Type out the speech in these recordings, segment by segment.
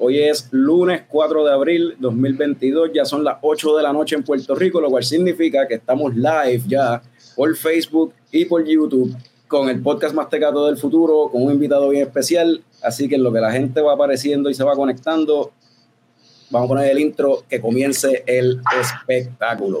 Hoy es lunes 4 de abril 2022, ya son las 8 de la noche en Puerto Rico, lo cual significa que estamos live ya por Facebook y por YouTube con el podcast Más Tecato del Futuro, con un invitado bien especial. Así que en lo que la gente va apareciendo y se va conectando, vamos a poner el intro que comience el espectáculo.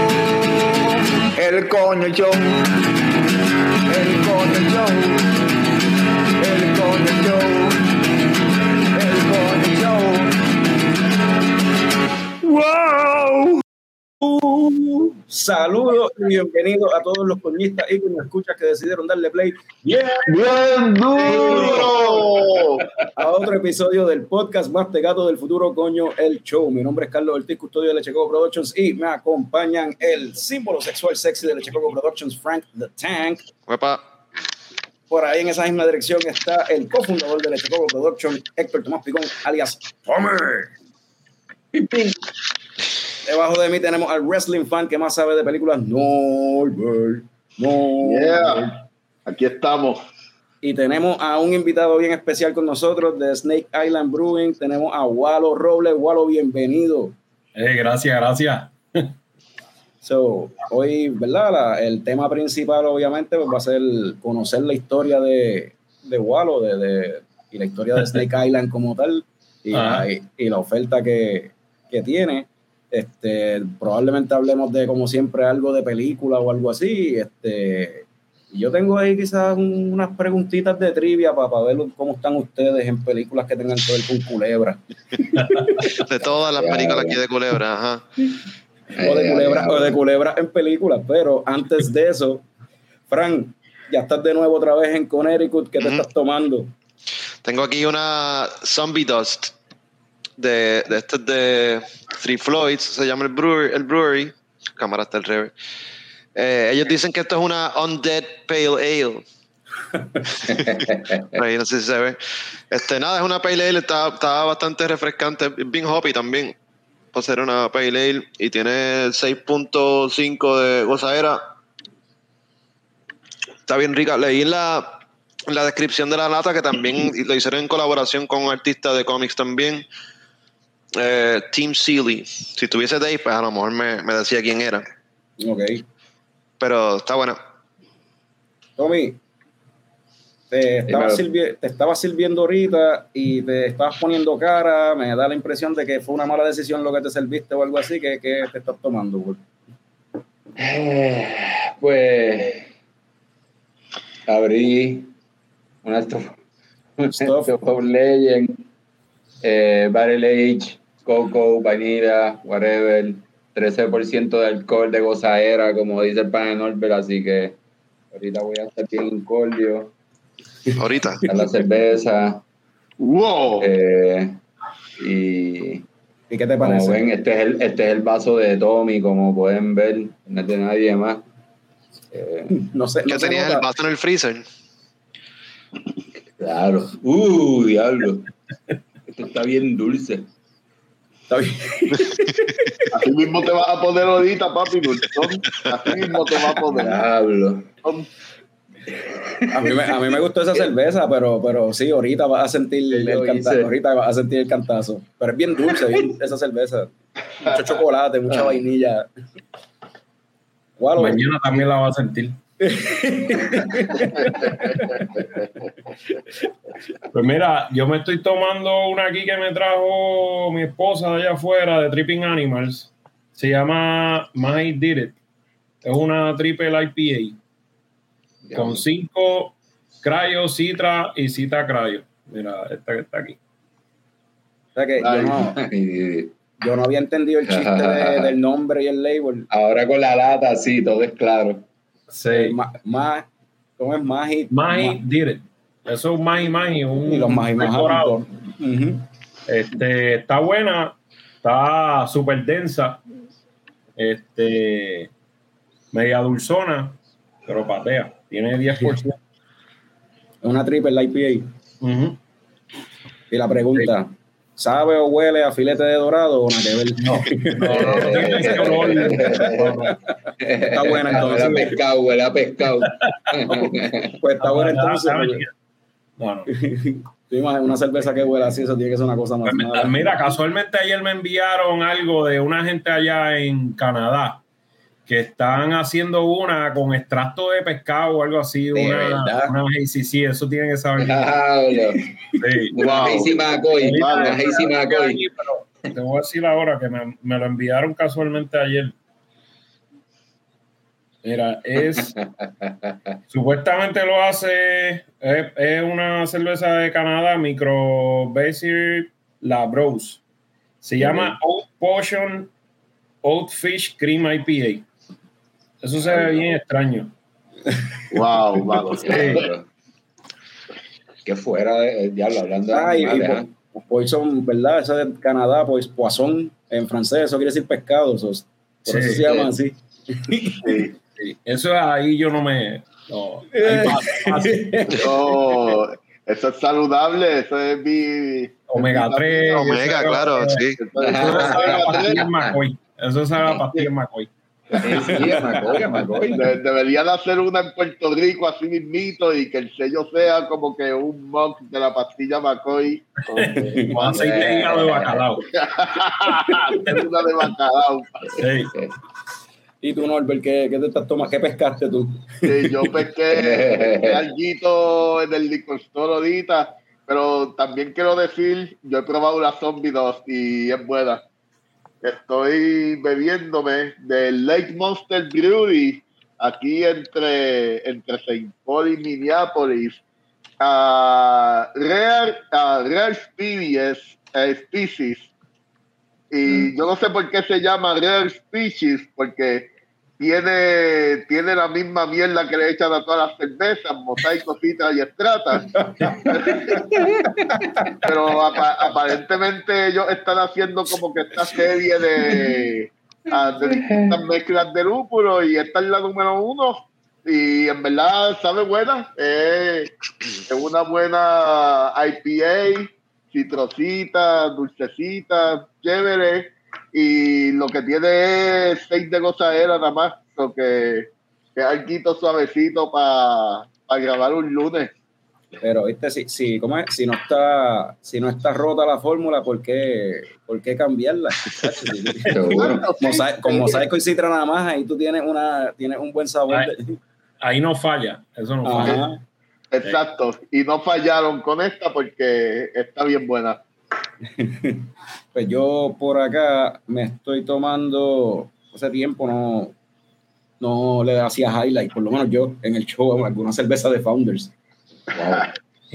el coño el coño el coño el coño show. Saludos y bienvenidos a todos los coñistas y que me escuchas que decidieron darle play bien, ¡Bien duro! a otro episodio del podcast Más Tegato del Futuro, coño, el show. Mi nombre es Carlos Ortiz, custodio de Lechecoco Productions y me acompañan el símbolo sexual sexy de Lechecoco Productions, Frank the Tank. Uepa. Por ahí en esa misma dirección está el cofundador de Lechecoco Productions, Héctor Tomás Picón, alias Homer. Debajo de mí tenemos al wrestling fan que más sabe de películas, Norbert. Norbert. Yeah. Aquí estamos. Y tenemos a un invitado bien especial con nosotros de Snake Island Brewing. Tenemos a Walo Robles. Walo, bienvenido. Eh, gracias, gracias. So, hoy, ¿verdad? La- el tema principal, obviamente, pues, va a ser conocer la historia de, de Walo de, de- y la historia de Snake Island como tal y, la, y la oferta que, que tiene. Este, probablemente hablemos de, como siempre, algo de película o algo así. Este, yo tengo ahí quizás un- unas preguntitas de trivia para, ver cómo están ustedes en películas que tengan que ver con culebra. De todas las películas aquí de Culebra, ajá. o de culebra, o de culebra en películas, pero antes de eso, Fran, ya estás de nuevo otra vez en Connecticut, ¿qué te estás tomando? Tengo aquí una Zombie Dust de, de este de Three Floyds, se llama el brewery. El brewery. Cámara está el revés. Eh, ellos dicen que esto es una Undead Pale Ale. Ahí no sé si se ve. Este, nada, es una Pale Ale, está, está bastante refrescante, bien hoppy también. Por ser una Pale Ale y tiene 6.5 de gozadera. Está bien rica. Leí la, la descripción de la lata que también lo hicieron en colaboración con un artista de cómics también. Eh, Team Sealy. Si tuviese Dave, pues a lo mejor me, me decía quién era. Ok. Pero está buena. Tommy, te estaba, sirvi- te estaba sirviendo ahorita y te estabas poniendo cara, me da la impresión de que fue una mala decisión lo que te serviste o algo así, que, que te estás tomando? güey? Eh, Pues abrí una Stop, Stuff. Stop Legend, eh, Barrel Age, Coco, Vanilla, whatever, 13% de alcohol de gozadera, como dice el pan de Norbert, así que ahorita voy a estar bien incordio, Ahorita. a la cerveza, ¡Wow! eh, y ¿Y qué te como parece? ven, este es, el, este es el vaso de Tommy, como pueden ver, no es de nadie más. Eh, no sé, ¿Qué no se tenías el vaso en el freezer? Claro. Uh, diablo. Esto está bien dulce. Está bien. Así mismo te vas a poner ahorita, papi. Así mismo te vas a poner. Diablo. A mí, me, a mí me gustó esa cerveza, pero, pero sí, ahorita vas a sentir Sí, el cantazo. hice. Ahorita vas a sentir el cantazo. Pero es bien dulce bien, esa cerveza. Mucho chocolate, mucha vainilla. Gualo, Mañana también la va a sentir. Pues mira, yo me estoy tomando una aquí que me trajo mi esposa de allá afuera de Tripping Animals. Se llama My Did It. Es una triple IPA con cinco cryo, citra y cita cryo. Mira, esta que está aquí. O sea que yo no, Y yo no había entendido el chiste de- del nombre y el label. Ahora con la lata, sí, todo es claro. Sí. Ma- ma- ¿Cómo es? Magi. Mahi did it. Eso es Mahi Mahi, un Y los Mahi. decorado. Ujú. Este, está buena, está súper densa, este, media dulzona, pero patea, tiene 10%. Una triple IPA. Y la pregunta, ¿sabe o huele a filete de dorado o nada que ver? No, no, no. Está buena entonces. Huele a pescado, huele a pescado. Pues está buena entonces. dame- porque- No, no. tú imaginas una cerveza que huele así, eso tiene que ser una cosa más Pues. Mira, casualmente ayer me enviaron algo de una gente allá en Canadá que están haciendo una con extracto de pescado o algo así, ¿De una, verdad? una sí, sí, eso tiene que saber. Sí. Una. Hazy McCoy. Vale. Una Hazy McCoy. Pero te voy a decir ahora que me, me lo enviaron casualmente ayer. Mira, es supuestamente lo hace, es, es una cerveza de Canadá, Micro Basic La Bros. Se llama Oat Potion Oat Fish Cream IPA. Eso se ve bien extraño. Wow, wow. Diablo. Que fuera de el diablo hablando de Ay, y animales, ¿ah? po- poison, ¿verdad? Esa de Canadá, pues poisson en francés, eso quiere decir pescado. eso es- por eso Sí. se llama así. Sí. Sí, Eso ahí yo no me. No, pasa. No, eso es saludable, eso es mi. Omega 3. Omega, claro, sí. Eso es- Eso sabe a. McCoy. Eso sabe a pastillas McCoy. Sí. De- deberían hacer una en Puerto Rico así mismito y que el sello sea como que un mock de la pastilla. Como- Con aceite de hígado de bacalao. es una de bacalao. Sí. Y tú, Norbert, ¿qué, qué te estás tomando? ¿Qué pescaste tú? Sí, yo pesqué, alguito en el store ahorita, pero también quiero decir, yo he probado la Zombie Dust y es buena. Estoy bebiéndome del Lake Monster Brewery aquí entre, entre St. Paul y Minneapolis. a Rare, a Rare Species, eh, Species. Y yo no sé por qué se llama Rare Species, porque tiene, tiene la misma mierda que le echan a todas las cervezas, mosaico, citra y estrata. Pero apa- aparentemente ellos están haciendo como que esta serie de, ah, de distintas mezclas de lúpulo y esta es la número uno. Y en verdad sabe buena. Eh, es una buena IPA, citrosita, dulcecita, chévere. Y lo que tiene es seis de gozadera nada más. Lo que, que es algo suavecito para grabar un lunes. Pero, viste, si, si, ¿cómo es? si no está, si no está rota la fórmula, ¿por qué, ¿por qué cambiarla? Mosaico- con mosaico y citra nada más, ahí tú tienes una, tienes un buen sabor. de- Ahí no falla. Eso no falla. Exacto. Y no fallaron con esta porque está bien buena. Pues yo por acá me estoy tomando, hace tiempo no, no le hacía highlight, por lo menos yo en el show, alguna cerveza de Founders.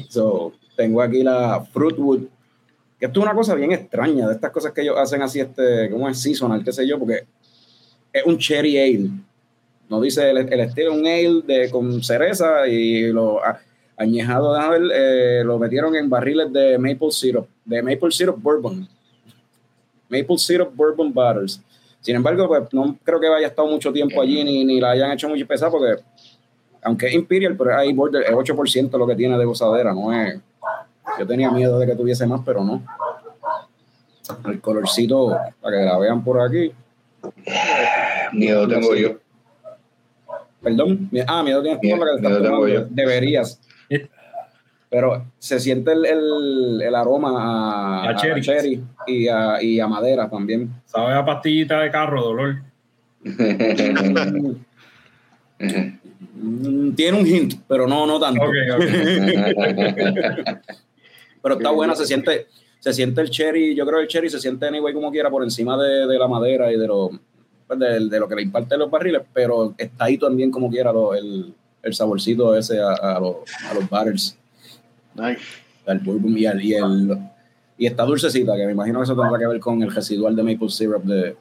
So, tengo aquí la Fruitwood, que esto es una cosa bien extraña, de estas cosas que ellos hacen así, este, como es seasonal, qué sé yo, porque es un cherry ale. No dice el, el estilo, un ale de, con cereza y lo a- añejado, déjame ver, eh, lo metieron en barriles de maple syrup, de maple syrup bourbon. Maple syrup bourbon bottles. Sin embargo, pues no creo que haya estado mucho tiempo allí ni, ni la hayan hecho mucho pesar porque aunque es Imperial, pero hay border, es 8% lo que tiene de gozadera, no es. Yo tenía miedo de que tuviese más, pero no. El colorcito, para que la vean por aquí. Miedo tengo yo. Perdón. Ah, miedo tienes Miedo- por la que miedo tengo yo. Deberías. Pero se siente el, el, el aroma a, A cherry. cherry y, a, y a madera también. Sabe a pastillita de carro, dolor. Mm, Tiene un hint, pero no, no tanto. Pero está buena, se siente, se siente el cherry, yo creo que el cherry se siente anyway como quiera por encima de, de la madera y de lo, pues, de, de lo que le imparten los barriles, pero está ahí también como quiera lo- el, el saborcito ese a, a los barrels, Nice. al bourbon y, el y está dulcecita, que me imagino que eso tendrá que ver con el residual de maple syrup de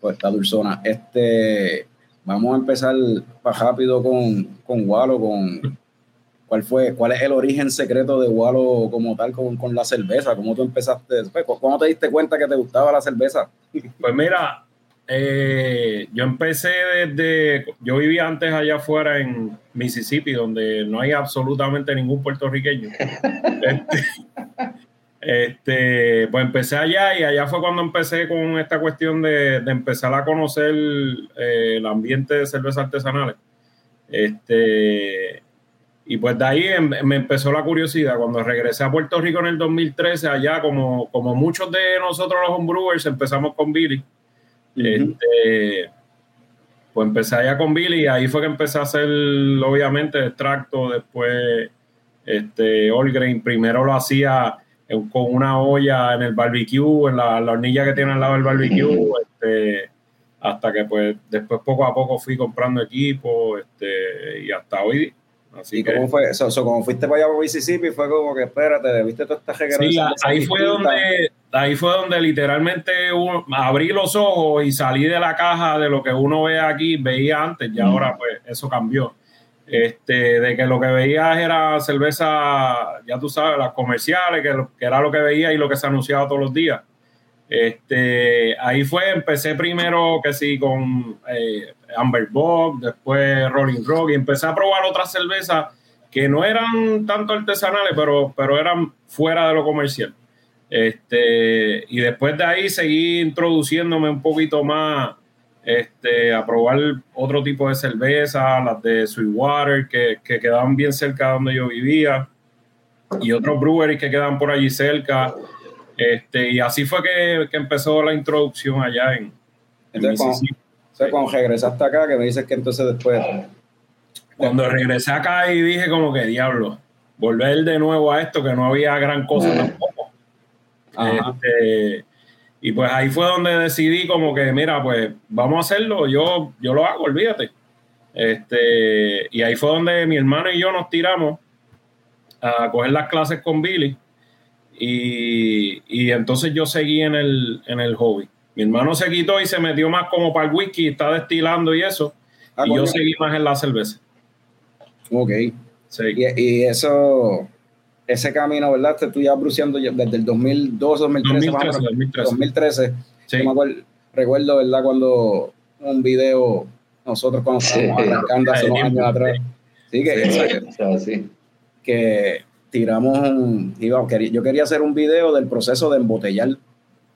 pues está dulzona. Este vamos a empezar rápido con, con Walo, con cuál fue, cuál es el origen secreto de Walo como tal con, con la cerveza, cómo tú empezaste, pues, cómo te diste cuenta que te gustaba la cerveza. Pues mira, eh, yo empecé desde, yo vivía antes allá afuera en Mississippi, donde no hay absolutamente ningún puertorriqueño. este, este, pues empecé allá y allá fue cuando empecé con esta cuestión de, de empezar a conocer eh, el ambiente de cervezas artesanales. Este, y pues de ahí em, me empezó la curiosidad. Cuando regresé a Puerto Rico en el 2013, allá como, como muchos de nosotros los homebrewers empezamos con Billy. Este, pues empecé allá con Billy y ahí fue que empecé a hacer obviamente extracto, después este, all grain. Primero lo hacía con una olla en el barbecue, en la, hornilla que tiene al lado del barbecue, este, hasta que pues después poco a poco fui comprando equipo este, y hasta hoy. Así ¿Y cómo fue eso? como fuiste para allá por Mississippi, fue como que espérate, viste toda esta Sí, ahí fue, donde, ahí fue donde literalmente abrí los ojos y salí de la caja de lo que uno ve aquí, veía antes, y ahora pues eso cambió este, de que lo que veías era cerveza, ya tú sabes, las comerciales, que, que, era lo que veía y lo que se anunciaba todos los días. Este, ahí fue, empecé primero que sí con eh, Amber Bock, después Rolling Rock y empecé a probar otras cervezas que no eran tanto artesanales, pero, pero eran fuera de lo comercial. Este, y después de ahí seguí introduciéndome un poquito más este, a probar otro tipo de cerveza, las de Sweetwater, que, que quedaban bien cerca de donde yo vivía, y otros breweries que quedan por allí cerca. Este, y así fue que, que empezó la introducción allá en, entonces, cuando, cuando regresaste acá, que me dices que entonces después... Cuando regresé acá y dije como que diablo, volver de nuevo a esto, que no había gran cosa tampoco. Este, y pues ahí fue donde decidí como que, mira, pues vamos a hacerlo, yo, yo lo hago, olvídate. Este, y ahí fue donde mi hermano y yo nos tiramos a coger las clases con Billy. Y, y entonces yo seguí en el, en el hobby. Mi hermano se quitó y se metió más como para el whisky, está destilando y eso. Ah, y yo seguí más en la cerveza. Ok. Sí. y eso, ese camino, ¿verdad? Tú ya bruceando desde el 2002, 2013. 2013, 2013. Sí. recuerdo, ¿verdad? Cuando un video, nosotros cuando estábamos arrancando hace unos años atrás. Sí, que, sí. que tiramos un, yo quería hacer un video del proceso de embotellar,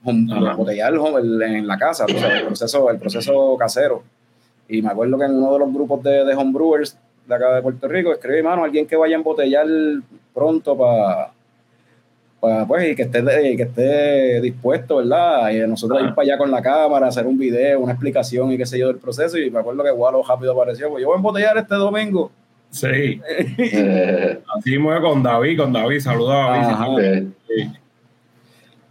embotellar en la casa, el, proceso, el proceso casero. Y me acuerdo que en uno de los grupos de, de homebrewers de acá de Puerto Rico, escribí, mano, alguien que vaya a embotellar pronto para pues, y que esté, que esté dispuesto, ¿verdad? Y nosotros ir para allá con la cámara, hacer un video, una explicación y qué sé yo del proceso. Y me acuerdo que Walo rápido apareció, pues yo voy a embotellar este domingo. Sí. Así mueve con David, con David, saluda a David.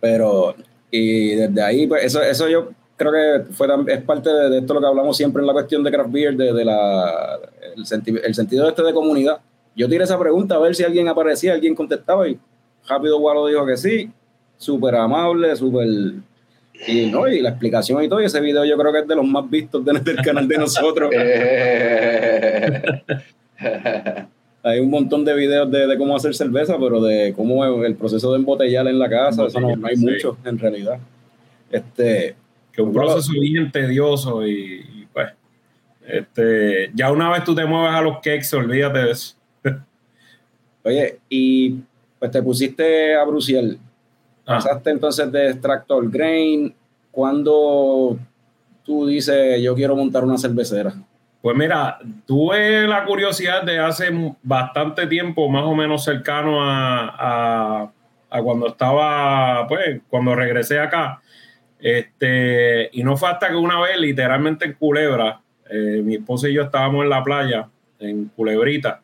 Pero, y desde ahí, pues eso, eso yo creo que fue, es parte de, esto lo que hablamos siempre en la cuestión de craft beer, de, de la, el, el sentido este de comunidad yo tiré esa pregunta a ver si alguien aparecía, alguien contestaba y rápido Guaro dijo que sí, súper amable, súper... Y, ¿no? y la explicación y todo, y ese video yo creo que es de los más vistos del canal de nosotros. Hay un montón de videos de, cómo hacer cerveza, pero de cómo el proceso de embotellar en la casa, eso no, hay mucho en realidad. Este, que un proceso bien tedioso y, pues, este, ya una vez tú te mueves a los cakes, olvídate de eso. Oye, y pues te pusiste a Bruciel. Ah. Pasaste entonces de extractor grain. ¿Cuándo tú dices yo quiero montar una cervecera? Pues mira, tuve la curiosidad de hace bastante tiempo, más o menos cercano a, cuando estaba, pues, cuando regresé acá. Este, y no fue hasta que una vez, literalmente en Culebra, eh, mi esposa y yo estábamos en la playa, en Culebrita,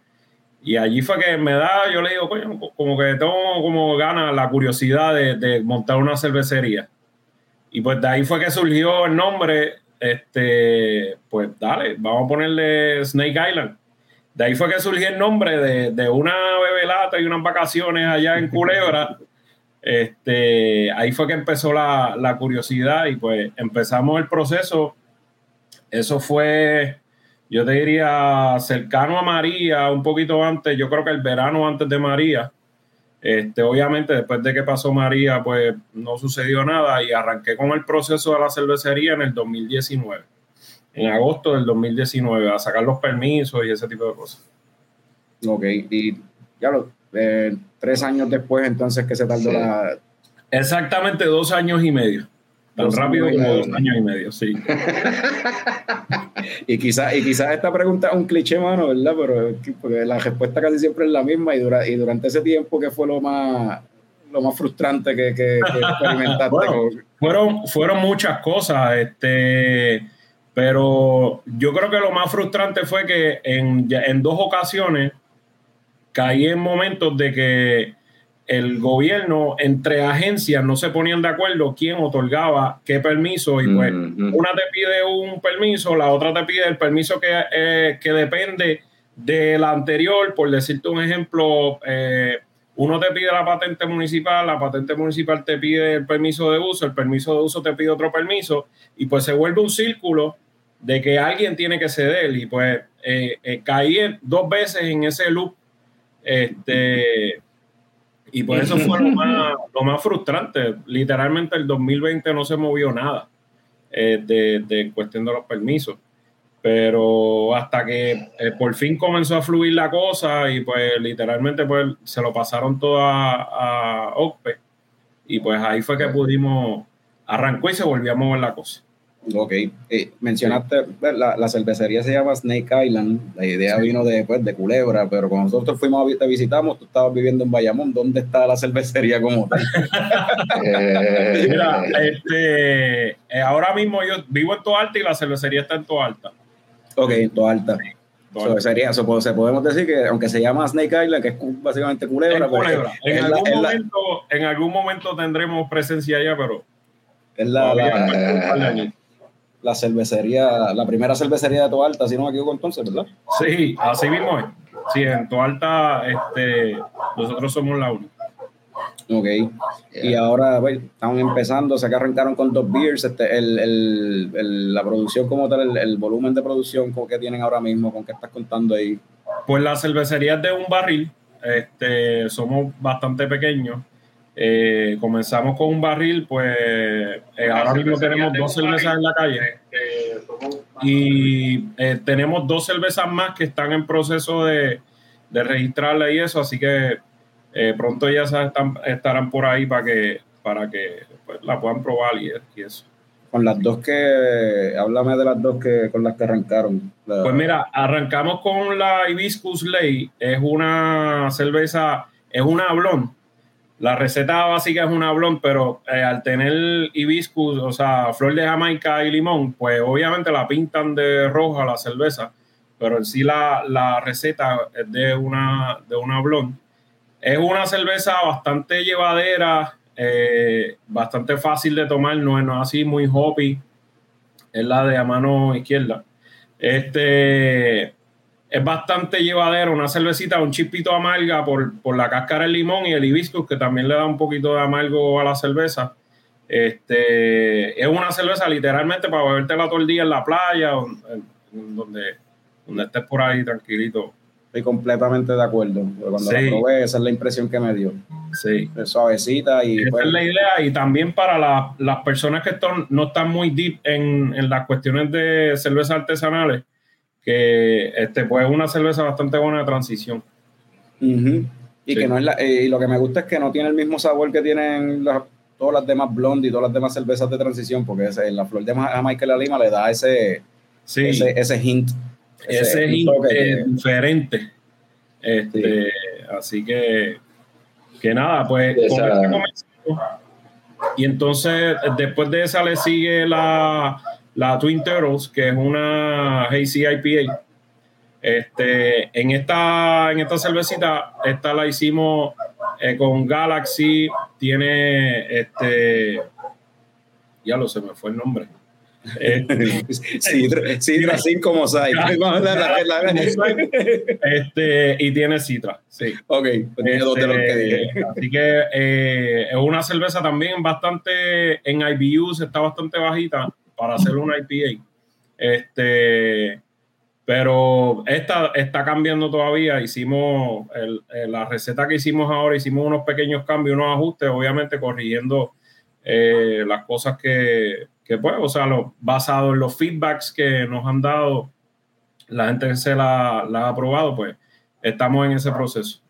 y allí fue que me da, yo le digo, coño, como que tengo como ganas, la curiosidad de, montar una cervecería. Y pues de ahí fue que surgió el nombre, este, pues dale, vamos a ponerle Snake Island. De ahí fue que surgió el nombre de, de una bebelata y unas vacaciones allá en Culebra. este, ahí fue que empezó la, la curiosidad y pues empezamos el proceso. Eso fue yo te diría cercano a María, un poquito antes, yo creo que el verano antes de María. Este, obviamente, después de que pasó María, pues no sucedió nada y arranqué con el proceso de la cervecería en el 2019, en agosto del 2019, a sacar los permisos y ese tipo de cosas. Ok, y ya lo, eh, tres años después, entonces, que se tardó Sí. la. Exactamente dos años y medio. Tan rápido como dos años y medio, sí. Y quizás y quizás esta pregunta es un cliché, mano, ¿verdad? Pero porque la respuesta casi siempre es la misma y, dura, y durante ese tiempo, ¿qué fue lo más, lo más frustrante que, que- que experimentaste? Bueno. Fueron, fueron muchas cosas, este, pero yo creo que lo más frustrante fue que en, en dos ocasiones caí en momentos de que el gobierno entre agencias no se ponían de acuerdo quién otorgaba qué permiso y pues una te pide un permiso, la otra te pide el permiso que, eh, que depende de la anterior. Por decirte un ejemplo, eh, uno te pide la patente municipal, la patente municipal te pide el permiso de uso, el permiso de uso te pide otro permiso y pues se vuelve un círculo de que alguien tiene que ceder y pues eh, eh, caí dos veces en ese loop. Este, y por eso fue lo más, lo más frustrante. Literalmente el 2020 no se movió nada eh, de, de cuestión de los permisos. Pero hasta que eh, por fin comenzó a fluir la cosa y pues literalmente pues se lo pasaron todo a, a OCPE y pues ahí fue que pudimos, arrancó y se volvió a mover la cosa. Ok, eh, mencionaste, pues, la, la cervecería se llama Snake Island, la idea vino de, pues, de Culebra, pero cuando nosotros fuimos a te visitamos, tú estabas viviendo en Bayamón, ¿dónde está la cervecería como tal? Eh, Mira, este, eh, ahora mismo yo vivo en Toalta y la cervecería está en Toalta. Ok, alta. Toalta. So, sería, so, pues, podemos decir que aunque se llama Snake Island, que es básicamente Culebra, En pues, Culebra. En, la- algún la- momento, en algún momento tendremos presencia allá, pero es la- la cervecería, la primera cervecería de Toalta, si no me equivoco entonces, ¿verdad? Sí, así mismo es. Sí, en Toalta este, nosotros somos la única. Ok. Y ahora pues, están empezando, o sea que arrancaron con dos beers, este, el, el- el- la producción como tal, el, el volumen de producción como que tienen ahora mismo, con qué estás contando ahí. Pues la cervecería es de un barril, este, somos bastante pequeños. Eh, comenzamos con un barril, pues eh, ahora mismo tenemos dos cervezas en la calle y eh, tenemos dos cervezas más que están en proceso de, de registrarla y eso, así que eh, pronto ya están, estarán por ahí para que para que pues, la puedan probar y, y eso. Con las dos que, háblame de las dos que con las que arrancaron. La- Pues mira, arrancamos con la Hibiscus Ley. Es una cerveza, es una blond. La receta básica es una blond, pero eh, al tener hibiscus, o sea, flor de Jamaica y limón, pues obviamente la pintan de roja la cerveza, pero en sí la, la receta es de una, de una blond. Es una cerveza bastante llevadera, eh, bastante fácil de tomar, no es, no así muy hoppy. Es la de a mano izquierda. Este es bastante llevadero, una cervecita, un chispito amarga por, por la cáscara del limón y el hibiscus, que también le da un poquito de amargo a la cerveza. Este es una cerveza literalmente para beberte la todo el día en la playa, en donde, donde estés por ahí tranquilito. Estoy completamente de acuerdo. Cuando Sí. la probé, esa es la impresión que me dio. Sí. Es suavecita y Esa pues, es la idea y también para la- las personas que están, no están muy deep en, en las cuestiones de cervezas artesanales, que este, pues es una cerveza bastante buena de transición. Y Sí. que no es la, eh, y lo que me gusta es que no tiene el mismo sabor que tienen las- todas las demás blondes y todas las demás cervezas de transición, porque ese- la flor de Ma- Jamaica y la lima le da ese, Sí, ese, ese hint. ese hint toque es que- diferente. Este, Así que, que nada, pues con esta. Y entonces, después de esa le sigue la, la Twin Turtles, que es una Hazy IPA. Este, en esta, en esta cervecita, esta la hicimos eh, con Galaxy, tiene este, ya lo se me fue el nombre. Este, Sidra, Sidra 5 Mosaic. Vamos a dar la- la- este, y tiene Citra, sí. ok, pues tiene dos de los que dije. Este, Así que eh, es una cerveza también bastante en IBUs, está bastante bajita para hacer una IPA. Este, Pero esta está cambiando todavía. Hicimos el- la receta que hicimos ahora, hicimos unos pequeños cambios, unos ajustes, obviamente corrigiendo eh, las cosas que, que, pues, o sea, lo, basado en los feedbacks que nos han dado la gente que se la, la ha probado, pues estamos en ese proceso.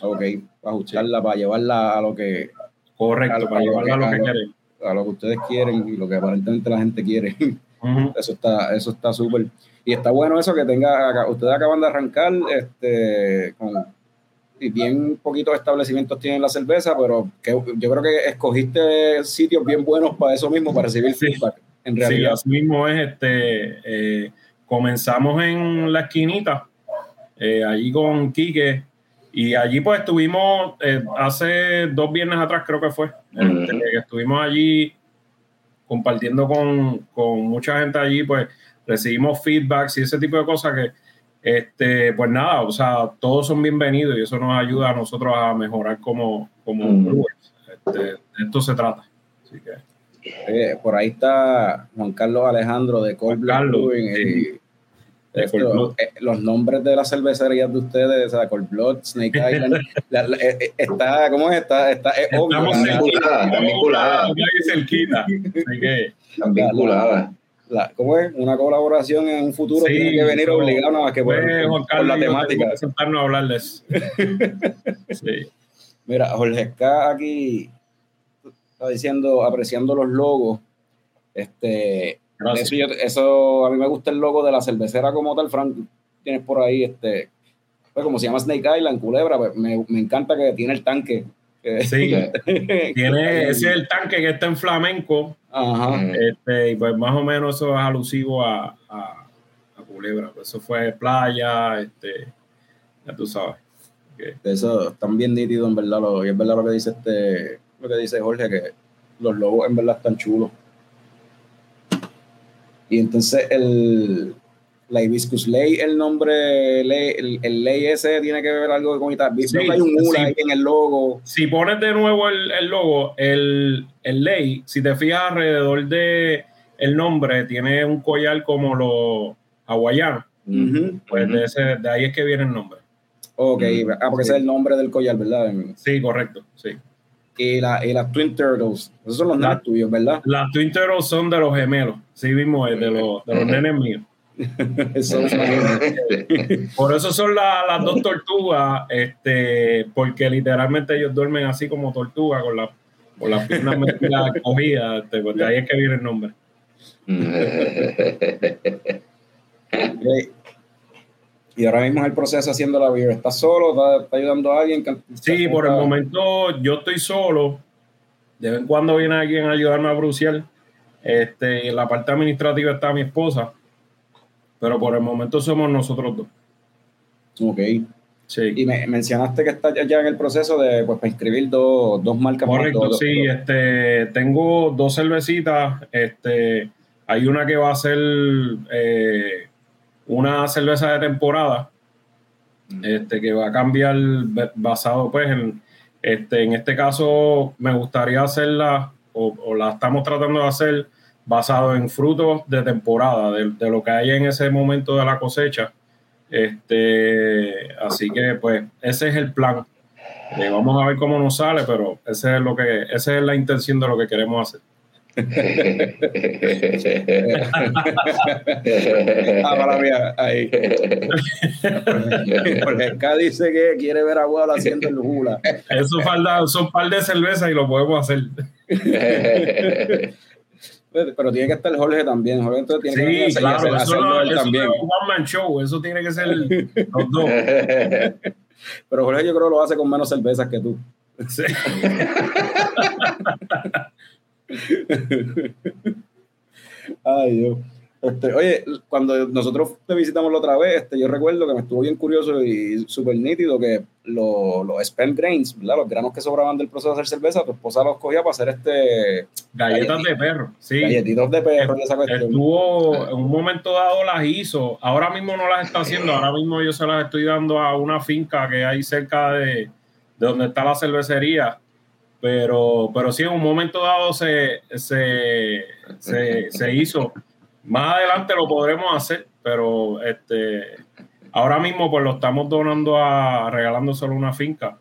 Ok, para ajustarla, para llevarla a lo que Correcto, para llevarla a lo que queremos. A lo que ustedes quieren y lo que aparentemente la gente quiere. Ujú. Eso está, eso está súper. Y está bueno eso que tenga, ustedes acaban de arrancar, este, con y bien poquitos establecimientos tienen la cerveza, pero que yo creo que escogiste sitios bien buenos para eso mismo, para recibir Sí. feedback. En Sí, realidad. así mismo es. Este, eh, comenzamos en la esquinita, eh, allí con Quique, y allí pues estuvimos eh, hace dos viernes atrás, creo que fue, Ujú. este, que estuvimos allí compartiendo con, con mucha gente allí, pues recibimos feedbacks y ese tipo de cosas que, este, pues nada, o sea, todos son bienvenidos y eso nos ayuda a nosotros a mejorar como, como Ujú. brewers. Este, de esto se trata. Así que, Eh, por ahí está Juan Carlos Alejandro de Cold Carlos, Brewing, sí. Esto, eh, los nombres de las cervecerías de ustedes, o sea, Cold Blood, Snake Island, la- la- eh, eh, está, ¿cómo es? Está, está, es obvio. Estamos vinculadas, están vinculadas. Cerquita. Así que, Están vinculadas. la- ¿Cómo es? Una colaboración en un futuro Sí, tiene que venir eso- obligado nada más que por, pues, Juan por Carlos, la temática. tenemos que sentarnos a hablar de eso. Sí. Mira, Jorge K aquí está diciendo, apreciando los logos. Este, Eso, yo- eso, a mí me gusta el logo de la cervecera como tal, Frank. Tienes por ahí, este, pues como se llama Snake Island, Culebra, pues me, me encanta que tiene el tanque. que- Sí, que- tiene, ese es el tanque que está en flamenco. Ajá. Este, y pues más o menos eso es alusivo a, a, a Culebra. Pues eso fue playa, este, ya tú sabes. Que- Eso están bien nítidos, en verdad. Lo, y es verdad lo que dice este, lo que dice Jorge, que los logos en verdad están chulos. Y entonces el la Hibiscus Ley, el nombre, ley- el, el ley ese tiene que ver algo con Italia. Sí, hay un sí. ahí en el logo. Si pones de nuevo el, el logo, el, el ley, si te fijas alrededor de el nombre, tiene un collar como los hawaianos. Ujú. Pues de, ese, de ahí es que viene el nombre. Ok, ah, porque Sí. ese es el nombre del collar, ¿verdad? Sí, correcto. Sí. Y, la, y las Twin Turtles, esos son los La- nenes tuyos, ¿verdad? Las Twin Turtles son de los gemelos. Sí, mismo es de los, de los nenes míos. Por eso son la- las dos tortugas, este, porque literalmente ellos duermen así como tortuga con, la, con las piernas metidas cogidas. Este, pues de ahí es que viene el nombre. Y ahora mismo es el proceso haciendo la beer. ¿Estás solo? ¿Estás, estás ayudando a alguien? Sí, por el momento yo estoy solo. De vez en cuando viene alguien a ayudarme a bruciar. Este, en la parte administrativa está mi esposa. Pero por el momento somos nosotros dos. Ok. Sí. Y me mencionaste que estás ya en el proceso de pues, para inscribir dos, dos marcas. Correcto, dos- sí, dos- este, tengo dos cervecitas, este, hay una que va a ser eh, una cerveza de temporada, este, que va a cambiar basado, pues, en, este, en este caso me gustaría hacerla, o, o la estamos tratando de hacer, basado en frutos de temporada, de, de lo que hay en ese momento de la cosecha. Este, así que, pues, ese es el plan. Eh, vamos a ver cómo nos sale, pero ese es lo que, esa es la intención de lo que queremos hacer. Ah, para mía, ahí. Porque acá dice que quiere ver a Guala haciendo el hula. Eso falta, son un par de cervezas y lo podemos hacer. Pero tiene que estar Jorge también. Jorge entonces tiene que Sí, hacer- claro, eso, hacerlo no, él eso también. es un one man show, eso tiene que ser los dos. Pero Jorge yo creo que lo hace con menos cervezas que tú. Sí. Ay, Dios. Este, oye, cuando nosotros te visitamos la otra vez, este, yo recuerdo que me estuvo bien curioso y súper nítido que lo- los spent grains, ¿verdad? los granos que sobraban del proceso de hacer cerveza, tu esposa los cogía para hacer este Galletas de perro, sí. galletitos de perro esa cuestión. Estuvo, en un momento dado las hizo, ahora mismo no las está haciendo, ahora mismo yo se las estoy dando a una finca que hay cerca de, de donde está la cervecería, pero, pero sí, en un momento dado se, se, se, se hizo. Más adelante lo podremos hacer, pero este ahora mismo pues lo estamos donando a regalando solo una finca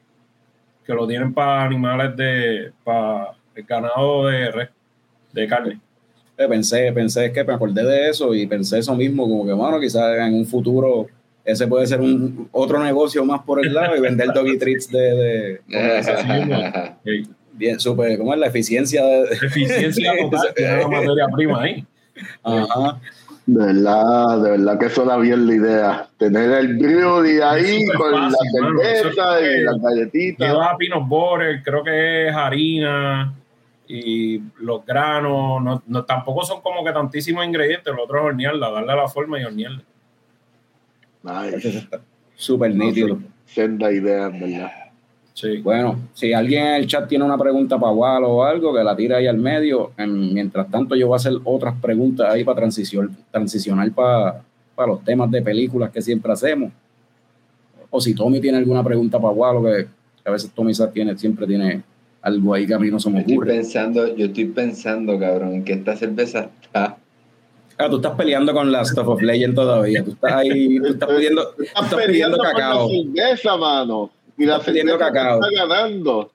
que lo tienen para animales de para el ganado de res, de carne. Eh, pensé, pensé que me acordé de eso y pensé eso mismo, como que bueno, quizás en un futuro ese puede ser un otro negocio más por el lado y vender doggy treats de, de bien súper, ¿cómo es la eficiencia de, Eficiencia la materia prima ahí. Ajá. De verdad, de verdad que suena bien la idea. Tener el brewery ahí con fácil, la es cerveza y las galletitas. Lleva peanut butter, creo que es harina y los granos, no, no- tampoco son como que tantísimos ingredientes, lo otro es hornearla, darle la forma y hornearla. Nice. Súper nítido. Senda idea, en verdad. Sí. Bueno, si alguien en el chat tiene una pregunta para Walo o algo, que la tire ahí al medio. En- mientras tanto, yo voy a hacer otras preguntas ahí para transicionar, transicionar para, para los temas de películas que siempre hacemos. O si Tommy tiene alguna pregunta para Walo, que, que a veces Tommy sa- tiene, siempre tiene algo ahí que a mí no se Yo me estoy ocurre. pensando, yo estoy pensando, cabrón, que esta cerveza está. Ah, tú estás peleando con la Stuff of Legend todavía. Tú estás ahí, tú estás pidiendo, tú Estás estás pidiendo la cacao. cerveza, mano. Y la Estás pidiendo cerveza cacao. está ganando.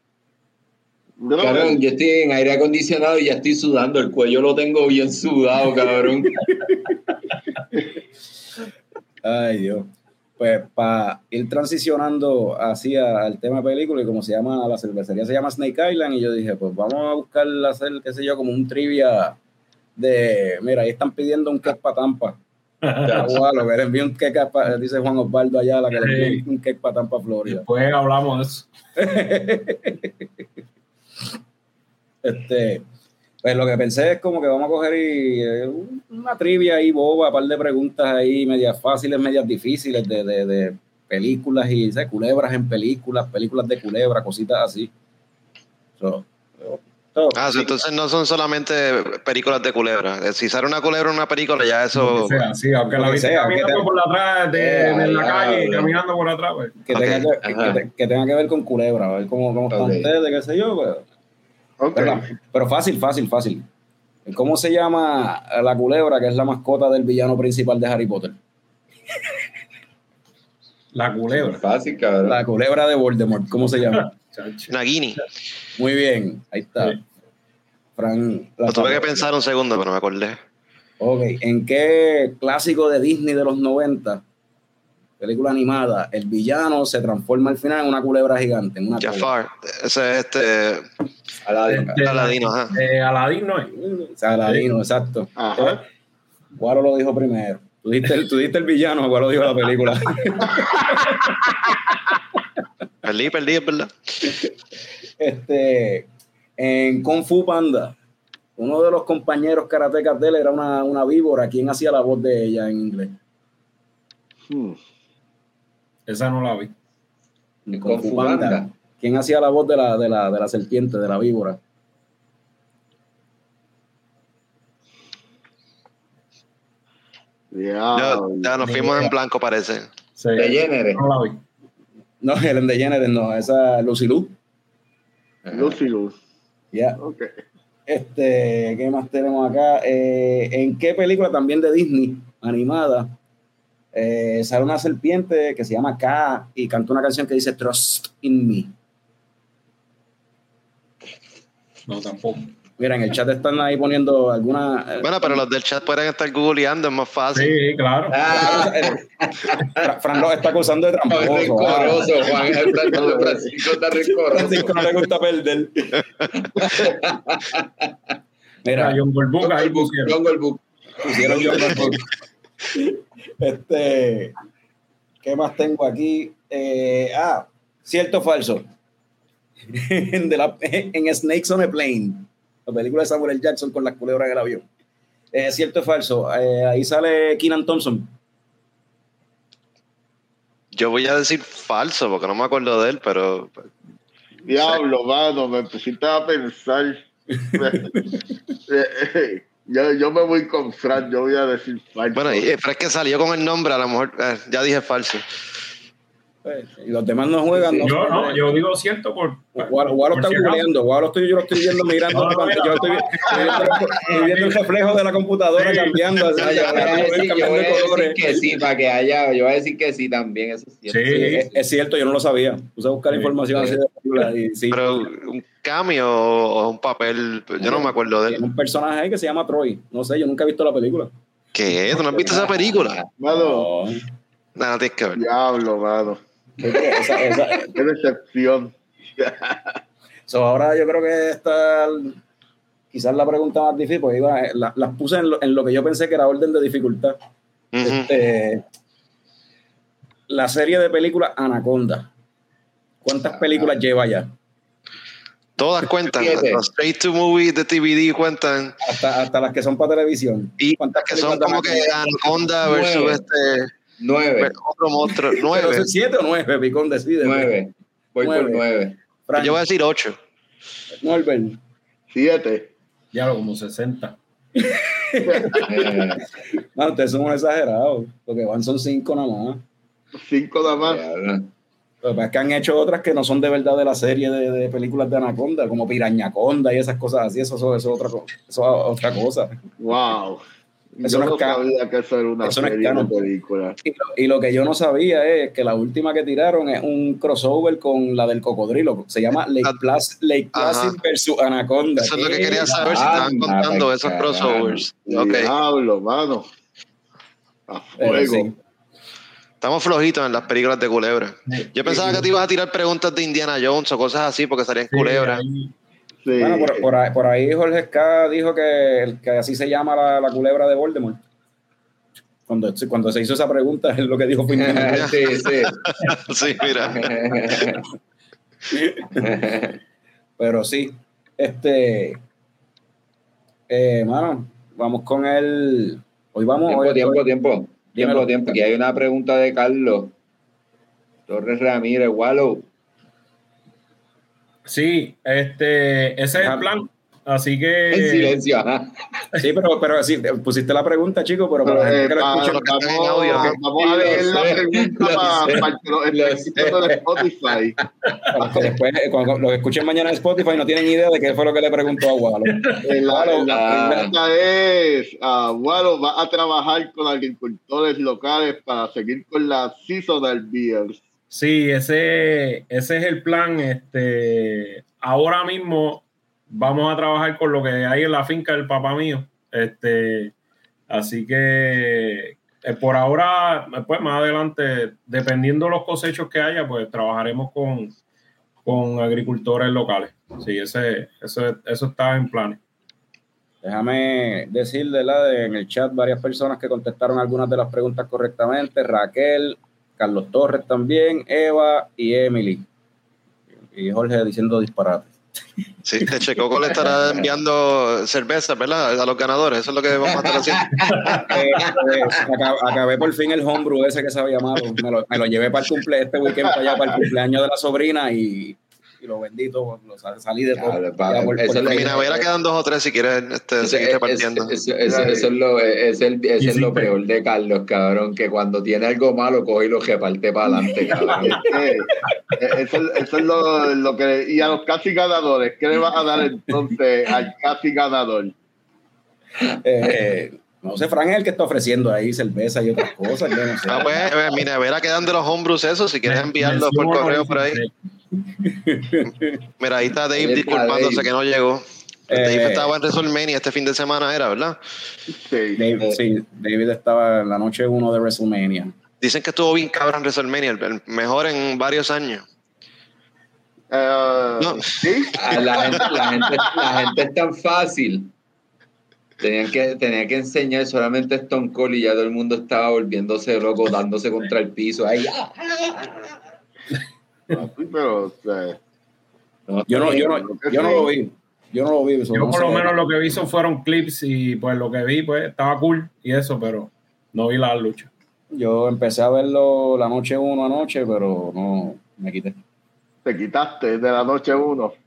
Bro, Cabrón, yo estoy en aire acondicionado y ya estoy sudando. El cuello lo tengo bien sudado, cabrón. Ay, Dios. Pues para ir transicionando hacia al tema de película y como se llama, la cervecería se llama Snake Island y yo dije, pues vamos a buscar hacer, qué sé yo, como un trivia de, mira, ahí están pidiendo un cake para Tampa. Agualo, que les envíe un cake pa- dice Juan Osvaldo allá, la que le envíe un cake para Tampa, Florida. Después hablamos de eso. Este, pues lo que pensé es como que vamos a coger y, eh, una trivia ahí boba, un par de preguntas ahí medias fáciles, medias difíciles de, de, de películas y ¿sabes? culebras en películas, películas de culebra, cositas así. So, so, Ah, sí, entonces no son solamente películas de culebra. Eh, Si sale una culebra en una película, ya eso. Sea, sí, aunque la viste caminando te- por atrás de, Eh, de la ya, calle, bro. caminando por atrás, pues. que, Ok, tenga que, que que tenga que ver con culebra, a ver cómo, cómo están Ok. ustedes, qué sé yo. Pues, ok. pero, pero fácil, fácil, fácil. ¿Cómo se llama la culebra que es la mascota del villano principal de Harry Potter? La culebra. Fácil, cabrón. La culebra de Voldemort, ¿cómo se llama? Nagini. Muy bien, ahí está. Sí. Fran. Lo tuve que pensar un segundo, pero me acordé. Ok, ¿en qué clásico de Disney de los 90, película animada, el villano se transforma al final en una culebra gigante? En una? Jafar. Ese es este. Aladdin. Este, Aladino, ajá. eh, Aladino, exacto. Ajá. Guaro lo dijo primero. Tú diste el, tú diste el villano, Guaro dijo la película. Perdí, perdí, es verdad. este, en Kung Fu Panda, uno de los compañeros karatecas de él era una, una víbora. ¿Quién hacía la voz de ella en inglés? Hmm. Esa no la vi. En Kung Fu Panda. ¿Quién hacía la voz de la, de la, de la serpiente, de la víbora? Ya, nos fuimos en blanco, parece. Sí, De Jenner. no la vi. No, Ellen DeGeneres no, esa es Lucy Liu. Lucy Luz. Ya. Ok. Este, ¿qué más tenemos acá? Eh, ¿En qué película también de Disney, animada, eh, sale una serpiente que se llama K y canta una canción que dice Trust in Me? No, tampoco. Mira, en el chat están ahí poniendo alguna. eh, Bueno, pero los del chat pueden estar googleando, es más fácil. Sí, claro. Ah, Fra- Fran lo está acusando de no, es tramposo. ah. rencoroso, Juan. Francisco está rencoroso. Francisco no le gusta perder. Mira, Mira, John Burbuga ahí pusieron. Pusieron Este, ¿qué más tengo aquí? Eh, ah, cierto o falso. De la- en Snakes on a Plane, la película de Samuel L. Jackson con las culebras en el avión. Eh, cierto o falso. Eh, ahí sale Keenan Thompson. Yo voy a decir falso, porque no me acuerdo de él, pero Diablo, mano, me pusiste a pensar. yo, yo me voy con Fran, yo voy a decir falso. bueno, y- pero es que salió con el nombre, a lo mejor eh, ya dije falso. Y los demás no juegan. no Yo no, yo digo cierto por. Guaro, Guaro por está si googleando, Guaro estoy, yo lo estoy viendo mirando, No, no, pantalla, yo estoy, estoy viendo, estoy viendo el reflejo de la computadora Sí. cambiando, así, No, yo voy a decir, yo cambiando voy de a decir colores. que sí, para que haya, yo voy a decir que sí también, eso es cierto. Sí. Sí, es, es cierto, yo no lo sabía. Puse a buscar Sí. información así de la película y sí. Pero un cameo o un papel, yo no me acuerdo de él. Un personaje ahí que se llama Troy. No sé, yo nunca he visto la película. ¿Qué? ¿Tú no has visto esa película? Mano, No. Nada, tienes que ver. diablo, mano. Esa- esa- Qué decepción. So, ahora yo creo que esta quizás la pregunta más difícil, porque iba, la- las puse en lo, en lo que yo pensé que era orden de dificultad. Este, la serie de películas Anaconda. ¿Cuántas películas lleva ya? Todas cuentan. Los straight to movie de TVD cuentan. Hasta, hasta las que son para televisión. Y ¿Cuántas que son como que Anaconda? Versus este Nueve, otro monstruo. ¿Pero Nueve. es siete o nueve, Picón? Decide. nueve. Voy Nueve. por nueve. Frank, Yo voy a decir ocho. Norbert. Siete. Ya lo como 60. Eh, No, ustedes son unos exagerados. Lo que van son cinco nada más. Cinco nada más. diablo. Lo que pasa es que han hecho otras que no son de verdad de la serie de, de películas de Anaconda, como Pirañaconda y esas cosas así. Eso, eso, eso es otra, eso es otra cosa. Wow. Eso Yo no es no sabía que eso era una eso no es serie de canon. película. Y lo, y lo que yo no sabía es que la última que tiraron es un crossover con la del cocodrilo. Se llama Lake Ah, Placid, Lake ajá. Placid versus Anaconda. Eso es lo que quería saber si estaban contando esos crossovers. Ok. Diablo, mano. A Pero fuego. sí. Estamos flojitos en las películas de culebra. Yo pensaba que te ibas a tirar preguntas de Indiana Jones o cosas así porque estarían culebra. ahí- Bueno, por, por ahí, por ahí Jorge Ska dijo que, que así se llama la, la culebra de Voldemort. Cuando, cuando se hizo esa pregunta, es lo que dijo finalmente. sí, sí. Sí, mira. Pero sí, este. Eh, mano, vamos con el. Hoy vamos. tiempo, hoy- tiempo, hoy- tiempo. Dímelo. Tiempo, tiempo. Aquí hay una pregunta de Carlos. Torres Ramírez, Wallow. Sí, este, ese es el plan. Así En que. silencio, ajá. Sí, pero, pero sí, pusiste la pregunta, chico, pero para la gente que eh, lo pa- escucha. en vamos, audio, a leer la pregunta para, para que lo en Spotify. después, eh, cuando los escuchen mañana en Spotify no tienen idea de qué fue lo que le preguntó a Walo. Eh, La, Claro. la Ah. pregunta es, ah, bueno, va a trabajar con agricultores locales para seguir con las seasonal beers. Sí, ese, ese es el plan. Este, ahora mismo vamos a trabajar con lo que hay en la finca del papá mío. Este, así que eh, por ahora, pues más adelante, dependiendo de los cosechos que haya, pues trabajaremos con, con agricultores locales. Sí, ese, eso, eso está en planes. Déjame decirle de, en el chat varias personas que contestaron algunas de las preguntas correctamente. Raquel, Carlos Torres también, Eva y Emily. Y Jorge diciendo disparates. Sí, Checoco le estará enviando cerveza, ¿verdad? A los ganadores. Eso es lo que vamos a estar haciendo. Eh, acab- acabé por fin el homebrew ese que se había llamado. Me lo, me lo llevé para el cumple, este weekend para allá, para el cumpleaños de la sobrina y, y lo bendito, lo sal- salí de todo. Es lo En fin. mi nevera quedan dos o tres si quieres este, Eso, seguir es, repartiendo. eso- es lo, es el, es lo peor de Carlos, cabrón, que cuando tiene algo malo coge y lo reparte para adelante, cabrón. Eso, eso es lo, lo que... Y a los casi ganadores, ¿qué le vas a dar entonces al casi ganador? Eh, no sé, Fran es el que está ofreciendo ahí cerveza y otras cosas. Yo no sé. Ah, pues, eh, mi nevera quedan de los homebrews esos. Si quieres enviarlos por correo por ahí. Mira, ahí está Dave Ahí está disculpándose Dave. que no llegó. Dave Eh, estaba en WrestleMania este fin de semana, era, ¿verdad? Sí. David, sí, David estaba en la noche 1 de WrestleMania. Dicen que estuvo bien cabrón WrestleMania, el, mejor en varios años. Eh, No. ¿Sí? Ah, La gente, la, gente, la gente es tan fácil. Tenían que, tenía que enseñar solamente Stone Cold y ya todo el mundo estaba volviéndose loco, dándose contra el piso. Ay, Sí, pero... o sea, no, Yo no, yo no, yo no lo vi. Yo no lo vi. eso Yo no por lo menos lo que vi son- fueron clips y pues lo que vi pues estaba cool y eso, pero no vi la lucha. Yo empecé a verlo la noche 1 anoche, pero no me quité. te quitaste de la noche uno.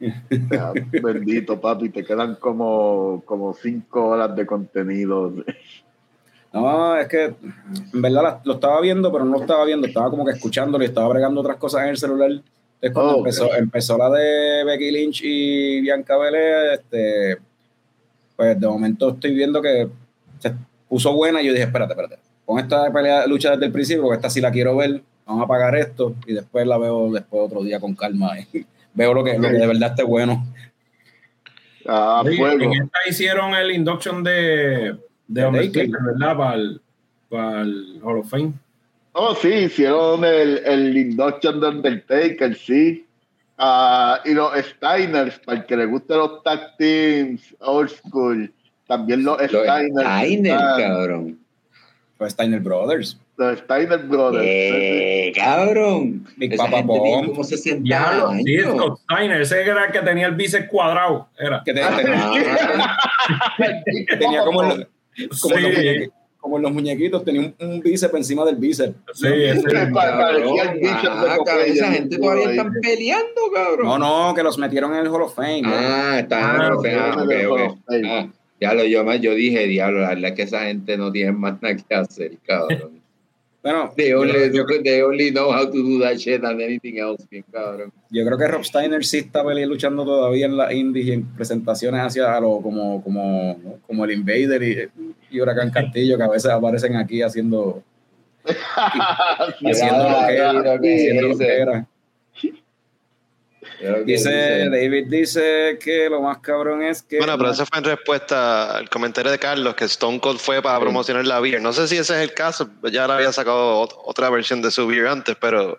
O sea, bendito, papi, te quedan como, como cinco horas de contenido. No, es que en verdad la- lo estaba viendo, pero no lo estaba viendo, estaba como que escuchándolo y estaba bregando otras cosas en el celular. Entonces cuando Oh, empezó, empezó la de Becky Lynch y Bianca Belair, este, pues de momento estoy viendo que se puso buena y yo dije, espérate, espérate, pon esta pelea, lucha desde el principio, porque esta sí la quiero ver, vamos a pagar esto y después la veo después otro día con calma y veo lo que, lo que de verdad esté bueno. Ah, Sí, en esta hicieron el induction de, de De Undertaker, Taker. ¿verdad? Para el, para el Hall of Fame. Oh, sí, hicieron el, el induction de Undertaker, sí. Ah, y los Steiners, para el que le guste los tag teams old school, también los Los Steiners. Steiner, ah, cabrón. Pues Steiner Brothers. los Steiner Brothers. Eh, cabrón. Big Esa Papa gente tiene Bomb. como 60 Diablo, sí. Scott Steiner, ese era el que tenía el bíceps cuadrado. Era. Que te- tenía, tenía como, en los- como en los como en muñequitos, tenía un, un bíceps encima del bíceps. Sí, ese el Ah, esa el gente todavía ahí. están peleando, cabrón. No, no, que los metieron en el Hall of Fame. Ah, está Ah, ah, ok, ok, ok. Ah, diablo, yo, yo dije, diablo, la verdad es que esa gente no tiene más nada que hacer, cabrón. Bueno, They only, yo, they only know how to do that shit and anything else, bien cabrón. yo creo que Rob Steiner sí está luchando todavía en la indies y en presentaciones hacia lo como, como, como el Invader y, y Huracán Castillo, que a veces aparecen aquí haciendo, haciendo lo que era. mira que haciendo lo dice. David dice que lo más cabrón es que. Bueno, pero eso fue en respuesta al comentario de Carlos que Stone Cold fue para Sí. promocionar la beer. No sé si ese es el caso, ya le había sacado ot- otra versión de su beer antes, pero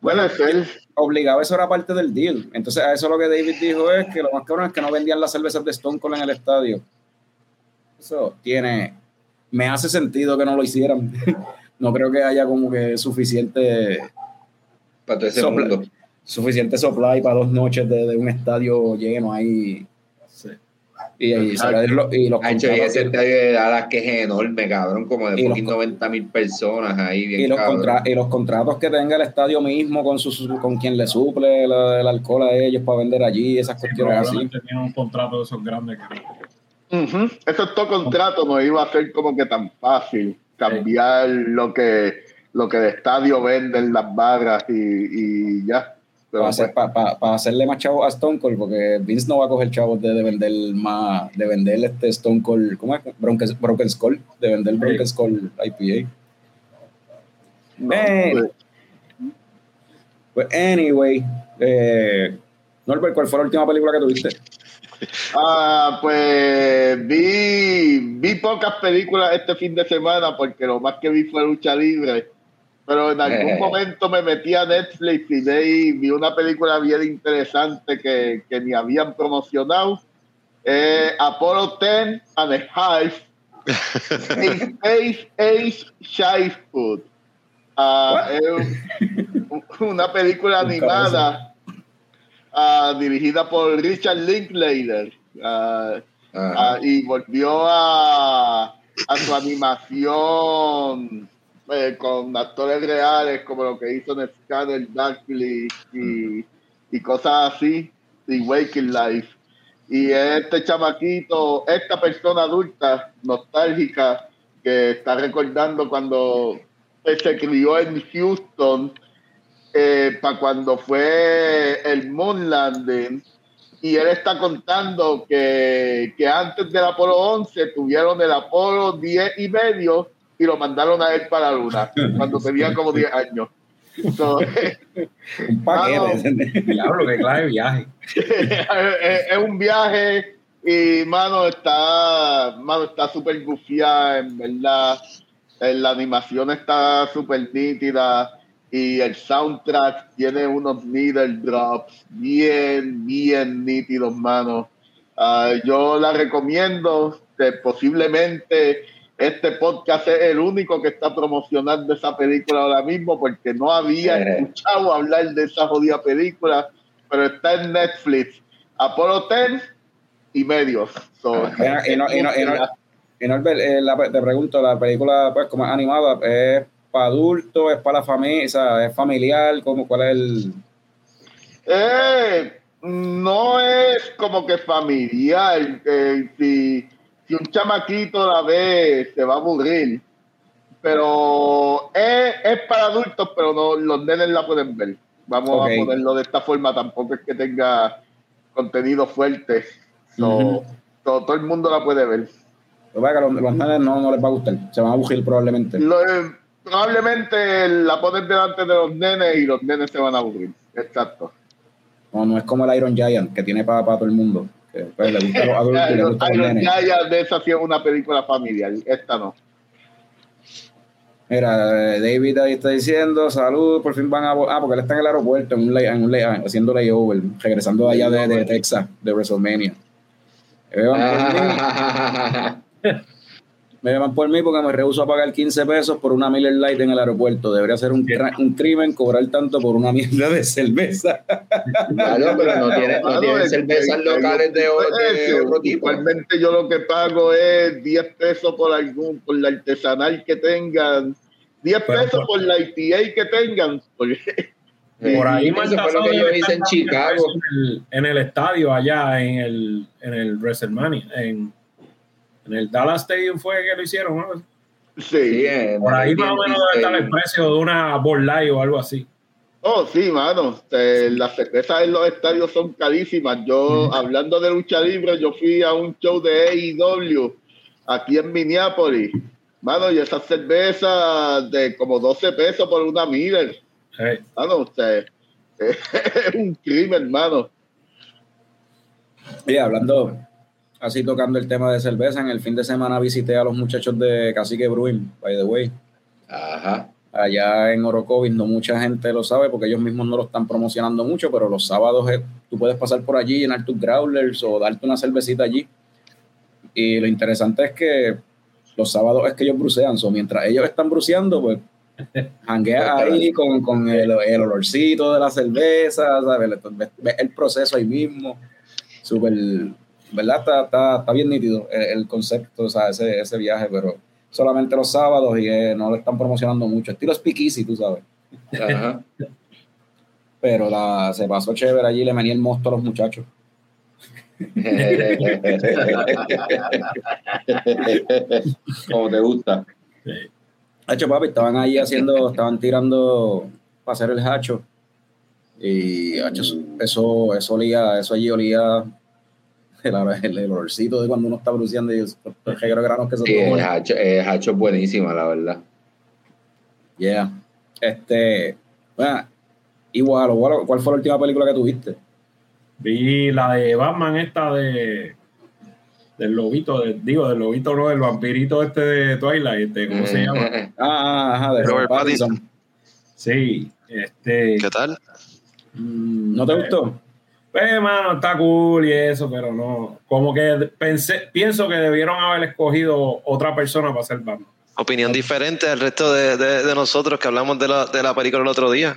Bueno, es él. obligado, eso era parte del deal. Entonces, a eso lo que David dijo es que lo más cabrón es que no vendían las cervezas de Stone Cold en el estadio. Eso tiene. Me hace sentido que no lo hicieran. no creo que haya como que suficiente para todo ese Sopla- mundo. Suficiente supply para dos noches de, de un estadio lleno ahí. Y, y, Exacto. lo- y los Ha hecho y contratos- ese estadio de Dallas que es enorme, cabrón, como de Y los con- 90 mil personas ahí, bien y los, contra- y los contratos que tenga el estadio mismo con su, con quien le suple la- el alcohol a ellos para vender allí, esas Sí, cuestiones así. tiene un contrato de esos grandes. que- Ujú. Eso todo contrato no iba a ser como que tan fácil cambiar lo que lo que de estadio venden las barras y, y ya. Pero Para, hacer- pues, pa- pa- para hacerle más chavos a Stone Cold, porque Vince no va a coger chavos de, de vender más, de vender este Stone Cold, ¿cómo es? Broken, Broken Skull, de vender Broken Skull IPA. no, Eh. pues, Pues, anyway, eh, Norbert, ¿cuál fue la última película que tuviste? Ah, pues vi, vi pocas películas este fin de semana porque lo más que vi fue lucha libre. Pero en algún momento me metí a Netflix y vi, vi una película bien interesante que, que me habían promocionado. Eh, Apollo 10 and a Half. Space Age Childhood. Ah, es un- una película animada ah, dirigida por Richard Linklater. ah, y volvió a, a su animación eh, con actores reales como lo que hizo en Scanner Darkly y, y cosas así y Waking Life. Y este chamaquito esta persona adulta nostálgica que está recordando cuando eh, se crió en Houston para cuando fue el Moon Landing y él está contando que, que antes del Apolo 11 tuvieron el Apolo 10 y medio y lo mandaron a él para la Luna cuando tenía como 10 años. So, Un paquete. Diablo, que clave viaje. es, es un viaje y mano está mano está súper gufiada en verdad Eh, la animación está súper nítida y el soundtrack tiene unos needle drops bien bien nítidos mano Ah, yo la recomiendo que posiblemente este podcast es el único que está promocionando esa película ahora mismo porque no había Eh. escuchado hablar de esa jodida película pero está en Netflix Apolo 10 y medios te pregunto, la película, pues, como es animada, ¿es para adultos, es para la familia, o sea, es familiar? ¿cómo, ¿Cuál es el...? Eh, no es como que familiar. eh, si, si un chamaquito la ve, se va a aburrir. Pero es, es para adultos, pero no, los nenes la pueden ver. Vamos a ponerlo de esta forma, tampoco es que tenga contenido fuerte. So, todo el mundo la puede ver. Que pasa es que los, los nenes no, no les va a gustar. Se van a aburrir probablemente. Lo- eh, probablemente la ponen delante de los nenes y los nenes se van a aburrir. Exacto. No, no es como el Iron Giant, que tiene para, todo el mundo. Le gusta a los adultos y le Iron, gusta a los Iron nenes. Giant de esa sí es una película familiar. Esta no. Mira, eh, David ahí está diciendo, salud, por fin van a... Ah, porque él está en el aeropuerto, en un lay- en un lay- haciendo layover, regresando de allá de, de Texas, de WrestleMania. Mí, me llaman por mí porque me rehuso a pagar 15 pesos por una Miller Light en el aeropuerto. Debería ser un, un crimen cobrar tanto por una mierda de cerveza. Claro, pero no tiene, no es- cervezas es- locales de, de otro tipo. Usualmente yo lo que pago es 10 pesos por algún, por la artesanal que tengan, 10 Pero pesos por- la IPA que tengan. porque- Por ahí Eso fue lo que yo hice en Chicago. En el, en el estadio allá en el, en el WrestleMania. En, en el Dallas Stadium fue que lo hicieron. ¿no? sí. Sí, en Por ahí más o menos debe estar el precio de una Light o algo así. Oh, sí, mano. Eh, las cervezas en los estadios son carísimas. Yo, hablando de lucha libre, yo fui a un show de AEW aquí en Minneapolis. Mano, y esas cervezas de como 12 pesos por una Miller. Eh, Mano, usted es un crimen, hermano. Y hablando, así tocando el tema de cerveza, en el fin de semana visité a los muchachos de Cacique Brewing, by the way. Ajá. Allá en Orocovis no mucha gente lo sabe porque ellos mismos no lo están promocionando mucho, pero los sábados eh, tú puedes pasar por allí, llenar tus growlers o darte una cervecita allí. Y lo interesante es que los sábados es que ellos brucean, so, mientras ellos están bruceando, pues jangueas ahí con, con el, el olorcito de la cerveza, ¿sabes? Ves el proceso ahí mismo. Súper, ¿verdad? Está, está, está bien nítido el, el concepto, o sea, ese, ese viaje, pero solamente los sábados y eh, no lo están promocionando mucho. Estilo speakeasy, tú sabes. Ajá. Pero la, se pasó chévere allí, le venía el mosto a los muchachos. Como te gusta. Hacho, papi, estaban ahí haciendo, estaban tirando para hacer el hacho. Y hacho, eso, eso olía, eso allí olía el, el, el olorcito de cuando uno está bruceando y de granos que se Sí, el hacho, el hacho es buenísima, la verdad. Yeah. Este, bueno, igual, igual, ¿cuál fue la última película que tuviste? vi la de Batman, esta de. Del lobito, de- digo, del lobito, no, del vampirito este de Twilight, este, ¿cómo se llama? Ah, ajá, de Robert Robert Pattinson. Sí, este. ¿Qué tal? Mm, ¿No te gustó? Pues, mano, está cool y eso, pero no. Como que pensé, pienso que debieron haber escogido otra persona para ser Batman. Opinión diferente al resto de, de- de nosotros que hablamos de la, de la película el otro día.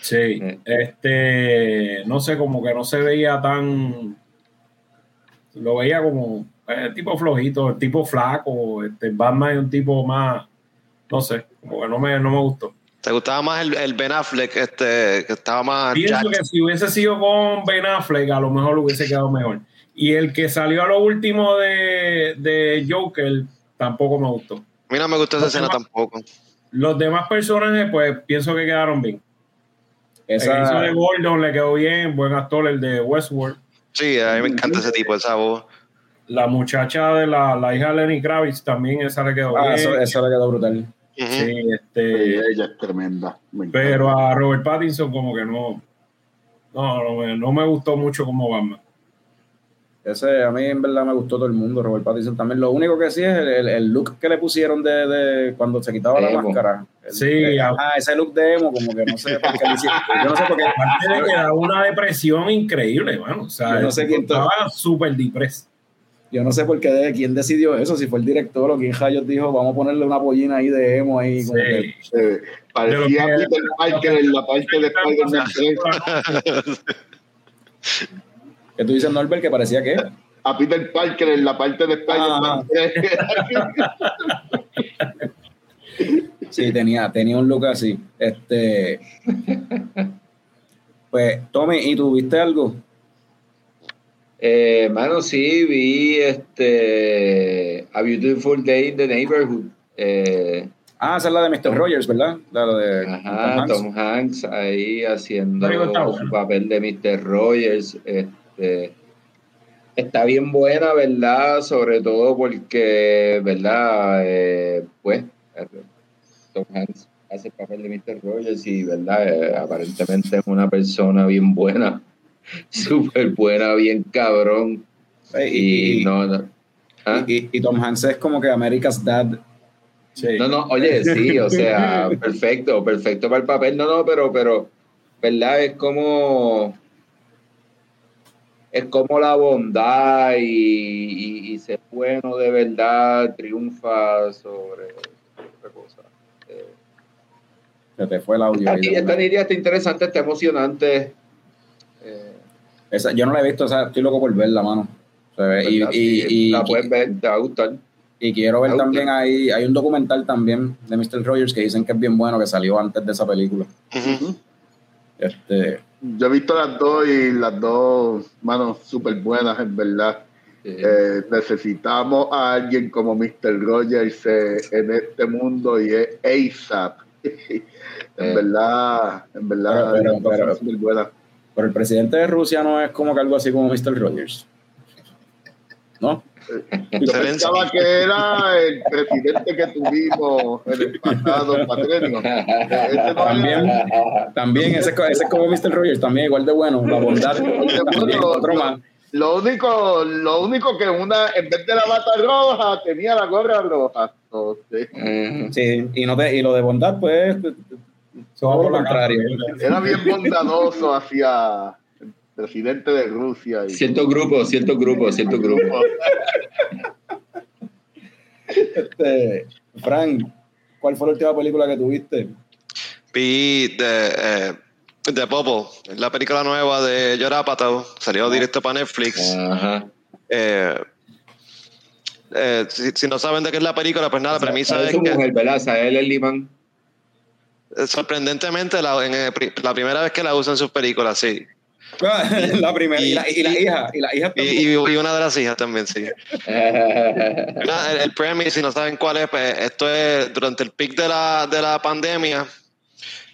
Sí, Mm. este, no sé, como que no se veía tan, lo veía como eh, tipo flojito, el tipo flaco, este, Batman es un tipo más, no sé, como que no me, no me gustó. ¿Te gustaba más el, el Ben Affleck, este, que estaba más Pienso que si hubiese sido con Ben Affleck, a lo mejor lo hubiese quedado mejor. Y el que salió a lo último de, de Joker, tampoco me gustó. A mí no me gustó esa No, escena tampoco. Los demás personajes, pues pienso que quedaron bien. El hizo Esa, de Gordon le quedó bien, buen actor, el de Westworld. Sí, a mí me encanta ese tipo, esa voz. La muchacha de la, la hija de Lenny Kravitz también, esa le quedó ah, bien. eso, eso le quedó brutal. Sí, Sí, este, ella es tremenda. Pero a Robert Pattinson como que no, no, no, me, no me gustó mucho como Batman. Ese, a mí en verdad me gustó todo el mundo, Robert Pattinson también. Lo único que sí es el, el- el look que le pusieron de, de cuando se quitaba la máscara. El- Sí, el- a- ah, ese look de emo, como que no sé por qué hicieron. Yo no sé por qué. Aparte de que da una depresión increíble, mano. O sea, Yo no sé quién estaba súper deprés. Yo no sé por qué, de, quién decidió eso, si fue el director o quién Rayos dijo, vamos a ponerle una pollina ahí de emo ahí. como que- Sí. Eh, parecía que- Peter Parker en la parte de Spider-Man 3. que tú dices, Norbert, que parecía que. A Peter Parker en la parte de Ah. Spider-Man 3. Sí, tenía, tenía un look así. Este. Pues, Tommy, ¿y tú viste algo? Eh, mano, sí, vi este A Beautiful Day in the Neighborhood. Eh, Ah, esa es la de Mr. Rogers, ¿verdad? La de ajá, Tom Hanks. Tom Hanks ahí haciendo su papel de Mr. Rogers. Este, está bien buena, ¿verdad? Sobre todo porque, ¿verdad? Eh, pues, Tom Hanks hace el papel de Mr. Rogers y, ¿verdad? Eh, aparentemente es una persona bien buena, súper buena, bien cabrón. Y, y, no, no. ¿Ah? y- Tom Hanks es como que America's Dad. Sí. No, no, oye, sí, o sea, perfecto, perfecto para el papel. No, no, pero, pero, ¿verdad? Es como. Es como la bondad y, y, ser bueno de verdad triunfa sobre otra cosa. Eh, Se te fue el audio. Esta, esta niña está interesante, está emocionante. Esa- yo no la he visto, o sea, estoy loco por verla, mano. Se ve- y, y- y- la puedes ver, te va a gustar. y quiero ver también ahí, hay un documental también de Mr. Rogers que dicen que es bien bueno, que salió antes de esa película. Este, Yo he visto las dos y las dos, manos, súper buenas, en verdad. Eh, necesitamos a alguien como Mr. Rogers eh, en este mundo y es ASAP. en Eh. verdad, en verdad, Pero- pero- pero-. Pero el presidente de Rusia no es como que algo así como Mr. Rogers. ¿No? Yo pensaba que era el presidente que tuvimos en el pasado cuatrenio. Ese no También. También ese, ese es como Mr. Rogers, también igual de bueno, la bondad. También, bueno, otro lo- más. Lo único, lo único que una, en vez de la bata roja, tenía la gorra roja. Eh, Sí, y, no te- y lo de bondad, pues, Por contrario. Era bien bondadoso hacia el presidente de Rusia. Y, Cierto grupo, cierto grupo, cierto grupo. Este, Frank, ¿cuál fue la última película que tuviste? Vi de, eh, The Bubble, la película nueva de Apatow, salió directo para Netflix. Ajá. Eh, eh, si, si no saben de qué es la película, pues nada, la premisa Es es su que mujer, ¿verdad? Sael el Liman. Sorprendentemente la, en el pri- la primera vez que la usan en sus películas, sí. la primera. Y, la, y la hija. Y la hija Y, también. y- una de las hijas también, sí. El, el premise, si no saben cuál es, pues esto es durante el pic de la, de la pandemia.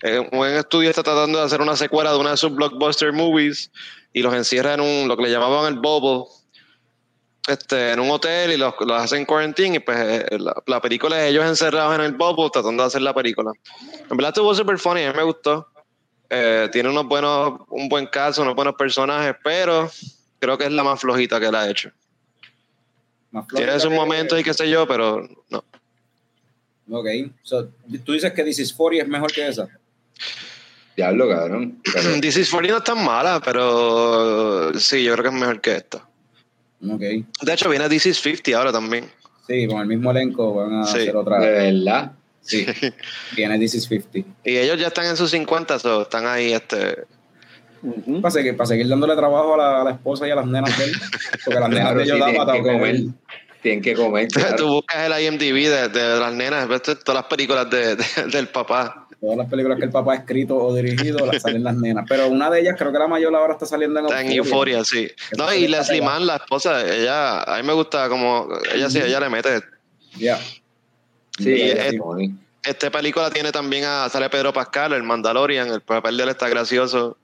eh, un estudio está tratando de hacer una secuela de una de sus blockbuster movies y los encierra en un, lo que le llamaban el bubble, este, en un hotel y los, los hacen quarantine y pues eh, la, la película es ellos encerrados en el bubble tratando de hacer la película. En verdad estuvo super funny, a mí me gustó. Eh, tiene unos buenos, un buen caso, unos buenos personajes, pero creo que es la más flojita que él ha hecho. Tiene sus que- momentos y qué sé yo, pero no. Ok. So, Tú dices que This is 40 es mejor que esa. Diablo, cabrón. Pero- This is 40 no es tan mala, pero sí, yo creo que es mejor que esta. Ok. De hecho, viene This is 50 ahora también. Sí, con el mismo elenco van a Sí. hacer otra. de verdad. Sí. Viene This is 50. Y ellos ya están en sus 50, so, están ahí. este Ujú. Para seguir, para seguir dándole trabajo a la, a la esposa y a las nenas de él. Porque las nenas Claro, de sí, ellos tienen daban que comer. Tienen que comer. Tú buscas el IMDb de, de las nenas, ves todas las películas de, de- del papá. Todas las películas que el papá ha escrito o dirigido las salen las nenas. Pero una de ellas, creo que la mayor ahora está saliendo en Está en Euphoria. Euphoria, sí. No, y Leslie. Mann, la esposa, ella, a mí me gusta como, ella sí, ella le mete. Ya. Sí, Y es es- funny. Esta película tiene también a, sale Pedro Pascal, el Mandalorian, el papel de él está gracioso.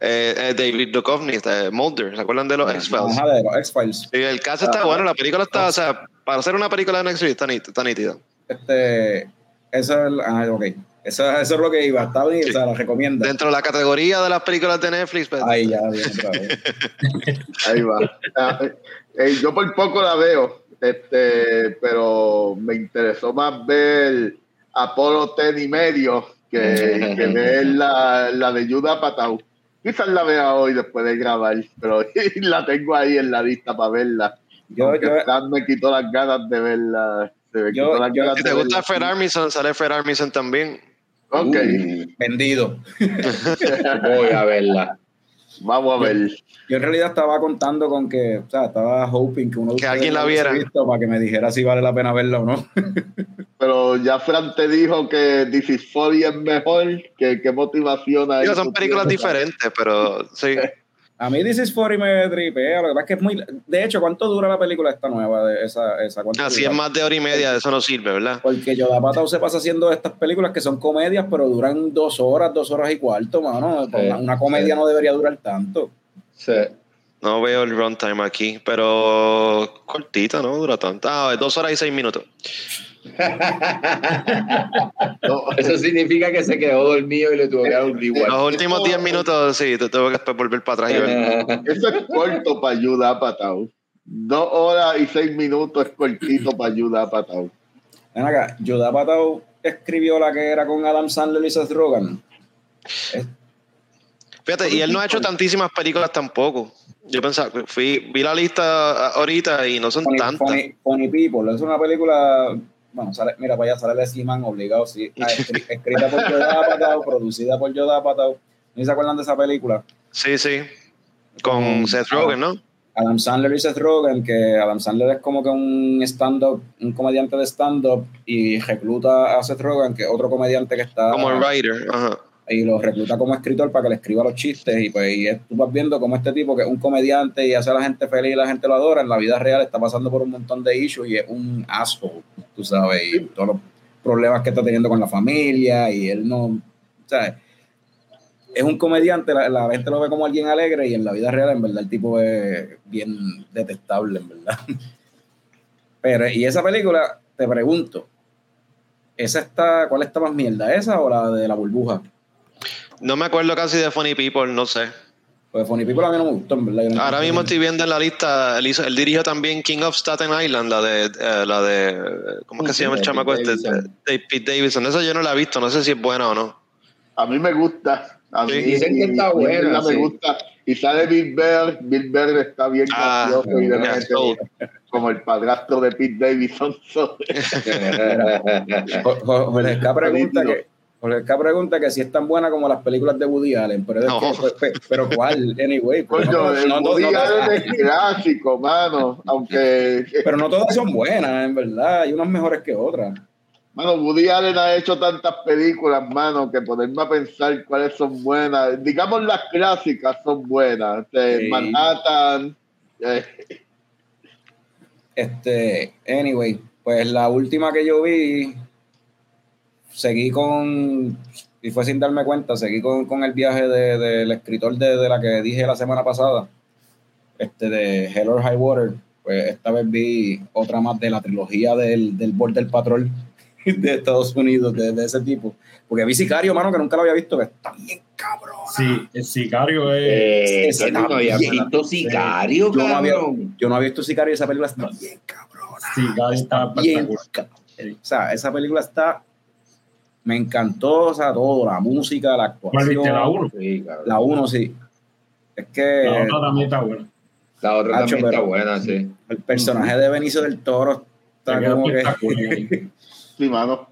Eh, eh, David Duchovny, este, Mulder, ¿se acuerdan de los X-Files? Ajá, de los X-Files. Sí, el caso está Ajá. bueno, la película está, o sea, para hacer una película de Netflix está nítida. Este, eso es, ah, ok. Eso, eso es lo que iba. Está bien, o sea, la recomienda. Dentro de la categoría de las películas de Netflix, pues, Ahí ya, bien. Ahí va. Ah, eh, eh, yo por poco la veo, este, pero me interesó más ver Apolo Ten y medio que, que ver la, la de Yuda Patau. Quizás la vea hoy después de grabar, pero la tengo ahí en la lista para verla. Yo, yo, me quitó las ganas de verla. Yo- yo- si te gusta. Fred Armisen, sale Fred Armisen también. Ok, Uh, vendido. voy a verla. vamos a ver. Yo en realidad estaba contando con que, o sea, estaba hoping que uno de Que alguien la viera. visto para que me dijera si vale la pena verla o no. Pero ya Fran te dijo que This is 40 es mejor. ¿Qué, qué motivación hay? Son películas diferentes, pero sí. A mí This is 40 me tripea, lo que pasa es que es muy... De hecho, ¿cuánto dura la película esta nueva? De esa, esa, ¿cuánto Así dura? es más de hora y media, eso no sirve, ¿verdad? Porque Yoda Patao se pasa haciendo estas películas que son comedias, pero duran dos horas, dos horas y cuarto, mano. Sí, una, una comedia sí. no debería durar tanto. Sí. No veo el runtime aquí, pero cortita, no dura tanto. Ah, dos horas y seis minutos. No, Eso significa que se quedó dormido y le tuvo que dar un Los reward. últimos diez minutos, sí, te tengo que volver para atrás y ver. Eso es corto para ayudar a Patao. Dos horas y seis minutos es cortito para ayudar a Patao. Ven acá, Yoda Patao escribió la que era con Adam Sandler y Seth Rogen. Fíjate, y él no ha hecho tantísimas películas tampoco. Yo pensaba, fui, vi la lista ahorita y no son Funny, tantas. Funny- Funny People, es una película, bueno, sale, mira, allá sale Leslie Mann obligado, sí, Ah, escri- escrita por Yoda Patao, producida por Yoda Patao. ¿No se acuerdan de esa película? Sí, sí. Con Con- Seth Rogen, ¿no? Adam Sandler y Seth Rogen, que Adam Sandler es como que un stand-up, un comediante de stand-up y recluta a Seth Rogen, que es otro comediante que está Como el writer. Ajá. y lo recluta como escritor para que le escriba los chistes y pues y tú vas viendo como este tipo que es un comediante y hace a la gente feliz y la gente lo adora, en la vida real está pasando por un montón de issues y es un asshole, tú sabes, y todos los problemas que está teniendo con la familia y él no, ¿sabes? Es un comediante, la, la gente lo ve como alguien alegre y en la vida real en verdad el tipo es bien detestable, en verdad. Pero, y esa película, te pregunto, ¿esa está, cuál está más mierda, esa o la de la burbuja? No me acuerdo casi de Funny People, no sé. Pues Funny People a mí no me gustó, en verdad. No Ahora mismo estoy viendo en la lista, él, hizo, él dirigió también King of Staten Island, la de, eh, la de ¿cómo es que se llama el chamaco este? Pete Davidson. Esa yo no la he visto, no sé si es buena o no. A mí me gusta. A mí, Sí, dicen que está y- y buena, Me sí. gusta. Y sale Bill Bear. Bill Bear está bien Ah, gracioso y de yeah, repente, so- como el padrastro de Pete Davidson. So, Jo- Jo- Jorge pregunta que Jorge Esca pregunta que si es tan buena como las películas de Woody Allen, pero, es que- pues, pues, pero ¿cuál? Anyway, pues, Coño, no, el no- no- Woody no- Allen es clásico, mano. Aunque, pero no todas son buenas, en verdad, hay unas mejores que otras. mano, Woody Allen ha hecho tantas películas, mano, que ponerme a pensar cuáles son buenas. Digamos, las clásicas son buenas. Este, Sí. Manhattan. eh, Este, anyway, pues la última que yo vi, seguí con, y fue sin darme cuenta, seguí con, con el viaje de- del escritor de, de la que dije la semana pasada, este de Hell or High Water. Pues esta vez vi otra más de la trilogía del, del Border Patrol de Estados Unidos, de, de ese tipo. Porque vi Sicario, mano, que nunca lo había visto, que está bien cabrón. Sí, el sicario es. Eh, Ese tú no también. visto Sicario, Yo no, había, yo no había visto Sicario y esa película está bien cabrona. Sicario está bien espectacular. cabrón. O sea, esa película está. Me encantó, o sea, todo, la música, la ¿Cuál actuación. viste la 1? Sí, cabrón. La uno, sí. Es que La otra también está buena. La otra Hacho, también está buena, sí. el personaje de Benicio del Toro está como que. sí, mano.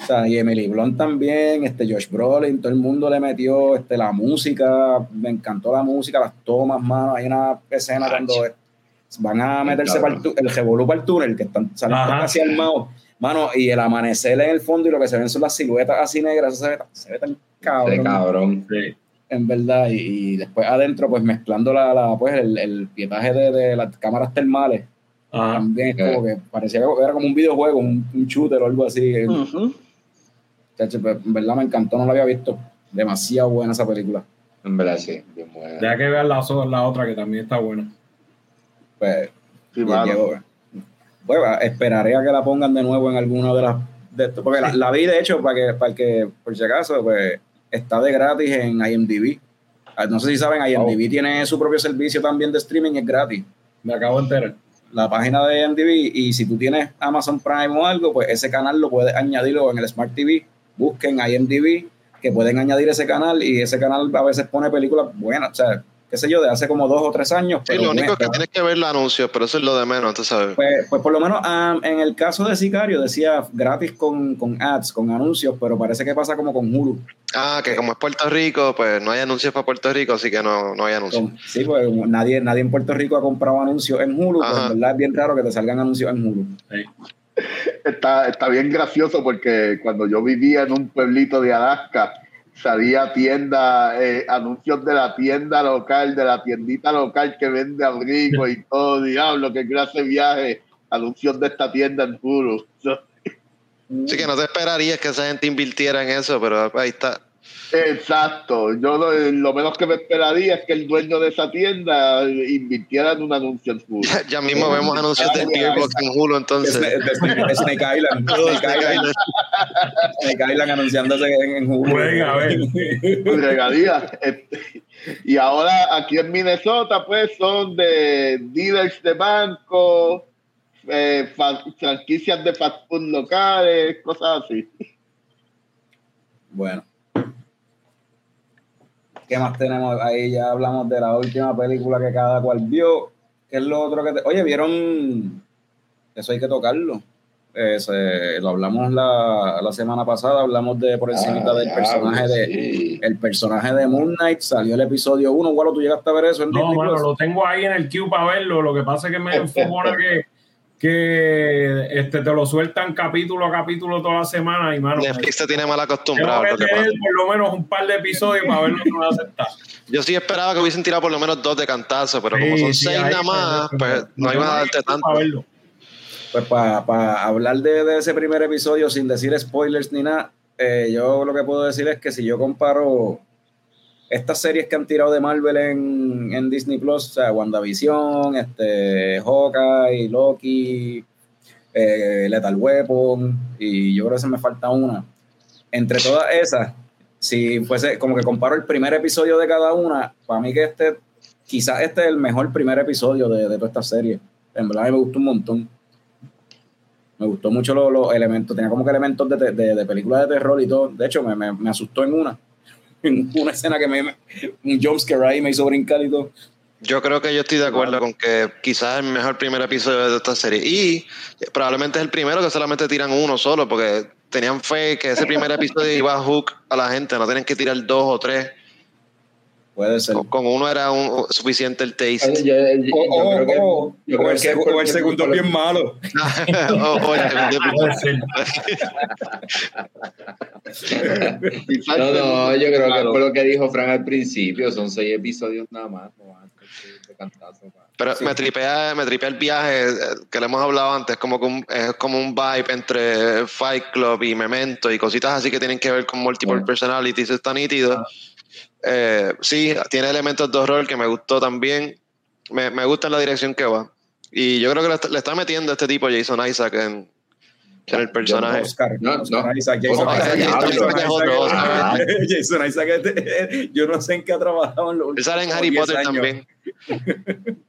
O sea, y Emily Blunt también, este Josh Brolin, todo el mundo le metió este, la música, me encantó la música, las tomas, mano. Hay una escena cuando van a meterse para cabrón. el, el revolú para el túnel, que están salen Ajá. casi armados. Mano, y el amanecer en el fondo y lo que se ven son las siluetas así negras, eso se ve, tan- se ve tan cabrón, De cabrón. Sí. en verdad. Y, y después adentro, pues mezclando la, la, pues, el, el pietaje de, de las cámaras termales, Ajá. también es como que parecía que era como un videojuego, un, un shooter o algo así. Chacho, pues, en verdad me encantó, no la había visto. Demasiado buena esa película. En verdad, sí. Bien buena. Deja que veas la, la otra que también está buena. Pues, Sí, llegó, pues, esperaré a que la pongan de nuevo en alguna de las de esto, porque la, la vi de hecho para que, para que por si acaso pues está de gratis en IMDb. Ah, No sé si saben, IMDb tiene su propio servicio también de streaming, es gratis. Me acabo de enterar. La página de IMDb y si tú tienes Amazon Prime o algo, pues ese canal lo puedes añadirlo en el Smart TV. Busquen IMDb que pueden añadir ese canal y ese canal a veces pone películas buenas, o sea, qué sé yo, de hace como dos o tres años. Sí, lo único es que tienes que ver los anuncios, pero eso es lo de menos, tú sabes. Pues, pues por lo menos ah, en el caso de Sicario decía gratis con, con ads, con anuncios, pero parece que pasa como con Hulu. Ah, que como es Puerto Rico, pues no hay anuncios para Puerto Rico, así que no, no hay anuncios. Sí, pues nadie, nadie en Puerto Rico ha comprado anuncios en Hulu, pues en verdad es bien raro que te salgan anuncios en Hulu. está, está bien gracioso porque cuando yo vivía en un pueblito de Alaska, salía tienda, eh, anuncios de la tienda local, de la tiendita local que vende abrigo y todo, diablo, qué clase viaje, anuncios de esta tienda en Hulu. Sí que no te esperarías que esa gente invirtiera en eso, pero ahí está. Exacto, yo lo, lo menos que me esperaría es que el dueño de esa tienda invirtiera en un anuncio en Hulu. Ya mismo vemos anuncios del Beer Box en Hulu, entonces. Snake, de Snake- Snake Island. Snake Island, Snake Island anunciándose en, en Hulu. Venga, a ver. Con regalías. Este, Y ahora aquí en Minnesota, pues son de dealers de banco, eh, fa- franquicias de fast food locales, cosas así. Bueno. ¿Qué más tenemos? Ahí ya hablamos de la última película que cada cual vio. ¿Qué es lo otro que te... Oye, ¿vieron? Eso hay que tocarlo. Eh, se- lo hablamos la, la semana pasada, hablamos de por encima Ah, del personaje de sí. el personaje de Moon Knight, salió el episodio 1, Gualo, ¿tú llegaste a ver eso en No, Disney bueno, Plus? lo tengo ahí en el queue para verlo. Lo que pasa es que me enfocona que, que este, te lo sueltan capítulo a capítulo toda la semana y, mano, Netflix te tiene mal acostumbrado. que tener por lo menos un par de episodios para ver lo que me va a aceptar. Yo sí esperaba que hubiesen tirado por lo menos dos de cantazo, pero como son sí, seis nada más, pero- pues no iban a darte para tanto. verlo. Pues para hablar de, de ese primer episodio sin decir spoilers ni nada, eh, yo lo que puedo decir es que si yo comparo estas series que han tirado de Marvel en, en Disney Plus, o sea, WandaVision, este, Hawkeye, Loki, eh, Lethal Weapon, y yo creo que se me falta una. Entre todas esas, si fuese como que comparo el primer episodio de cada una, para mí que este, quizás este es el mejor primer episodio de, de toda esta serie. En verdad a mí me gustó un montón. Me gustó mucho los, los elementos, tenía como que elementos de, de, de película de terror y todo. De hecho, me, me asustó en una. Una escena que me. me- un jumpscare ahí me hizo brincar y todo. Yo creo que yo estoy de acuerdo con que quizás es el mejor primer episodio de esta serie. Y probablemente es el primero que solamente tiran uno solo, porque tenían fe que ese primer episodio iba a hook a la gente, no tienen que tirar dos o tres. Puede ser. Con, con uno era un, suficiente el taste. Yo- yo- yo O, creo que- o- yo o creo el, que o el segundo es bien malo. O- o el segundo- Puede ser. Quizás No, no, yo creo que fue lo que dijo Frank al principio, son seis episodios nada más, no. Pero me tripea, me tripea el viaje eh, que le hemos hablado antes, como que un- es como un vibe entre Fight Club y Memento y cositas así que tienen que ver con multiple Bueno. personalities, está nítido. Eh, sí, tiene elementos de horror que me gustó también. Me, me gusta la dirección que va. Y yo creo que le está, le está metiendo a este tipo Jason Isaac en, en el personaje. Oscar. No, no. Isaac, Jason Isaac, yo no sé en qué ha trabajado en los Él sale en Harry 10 Potter años. también.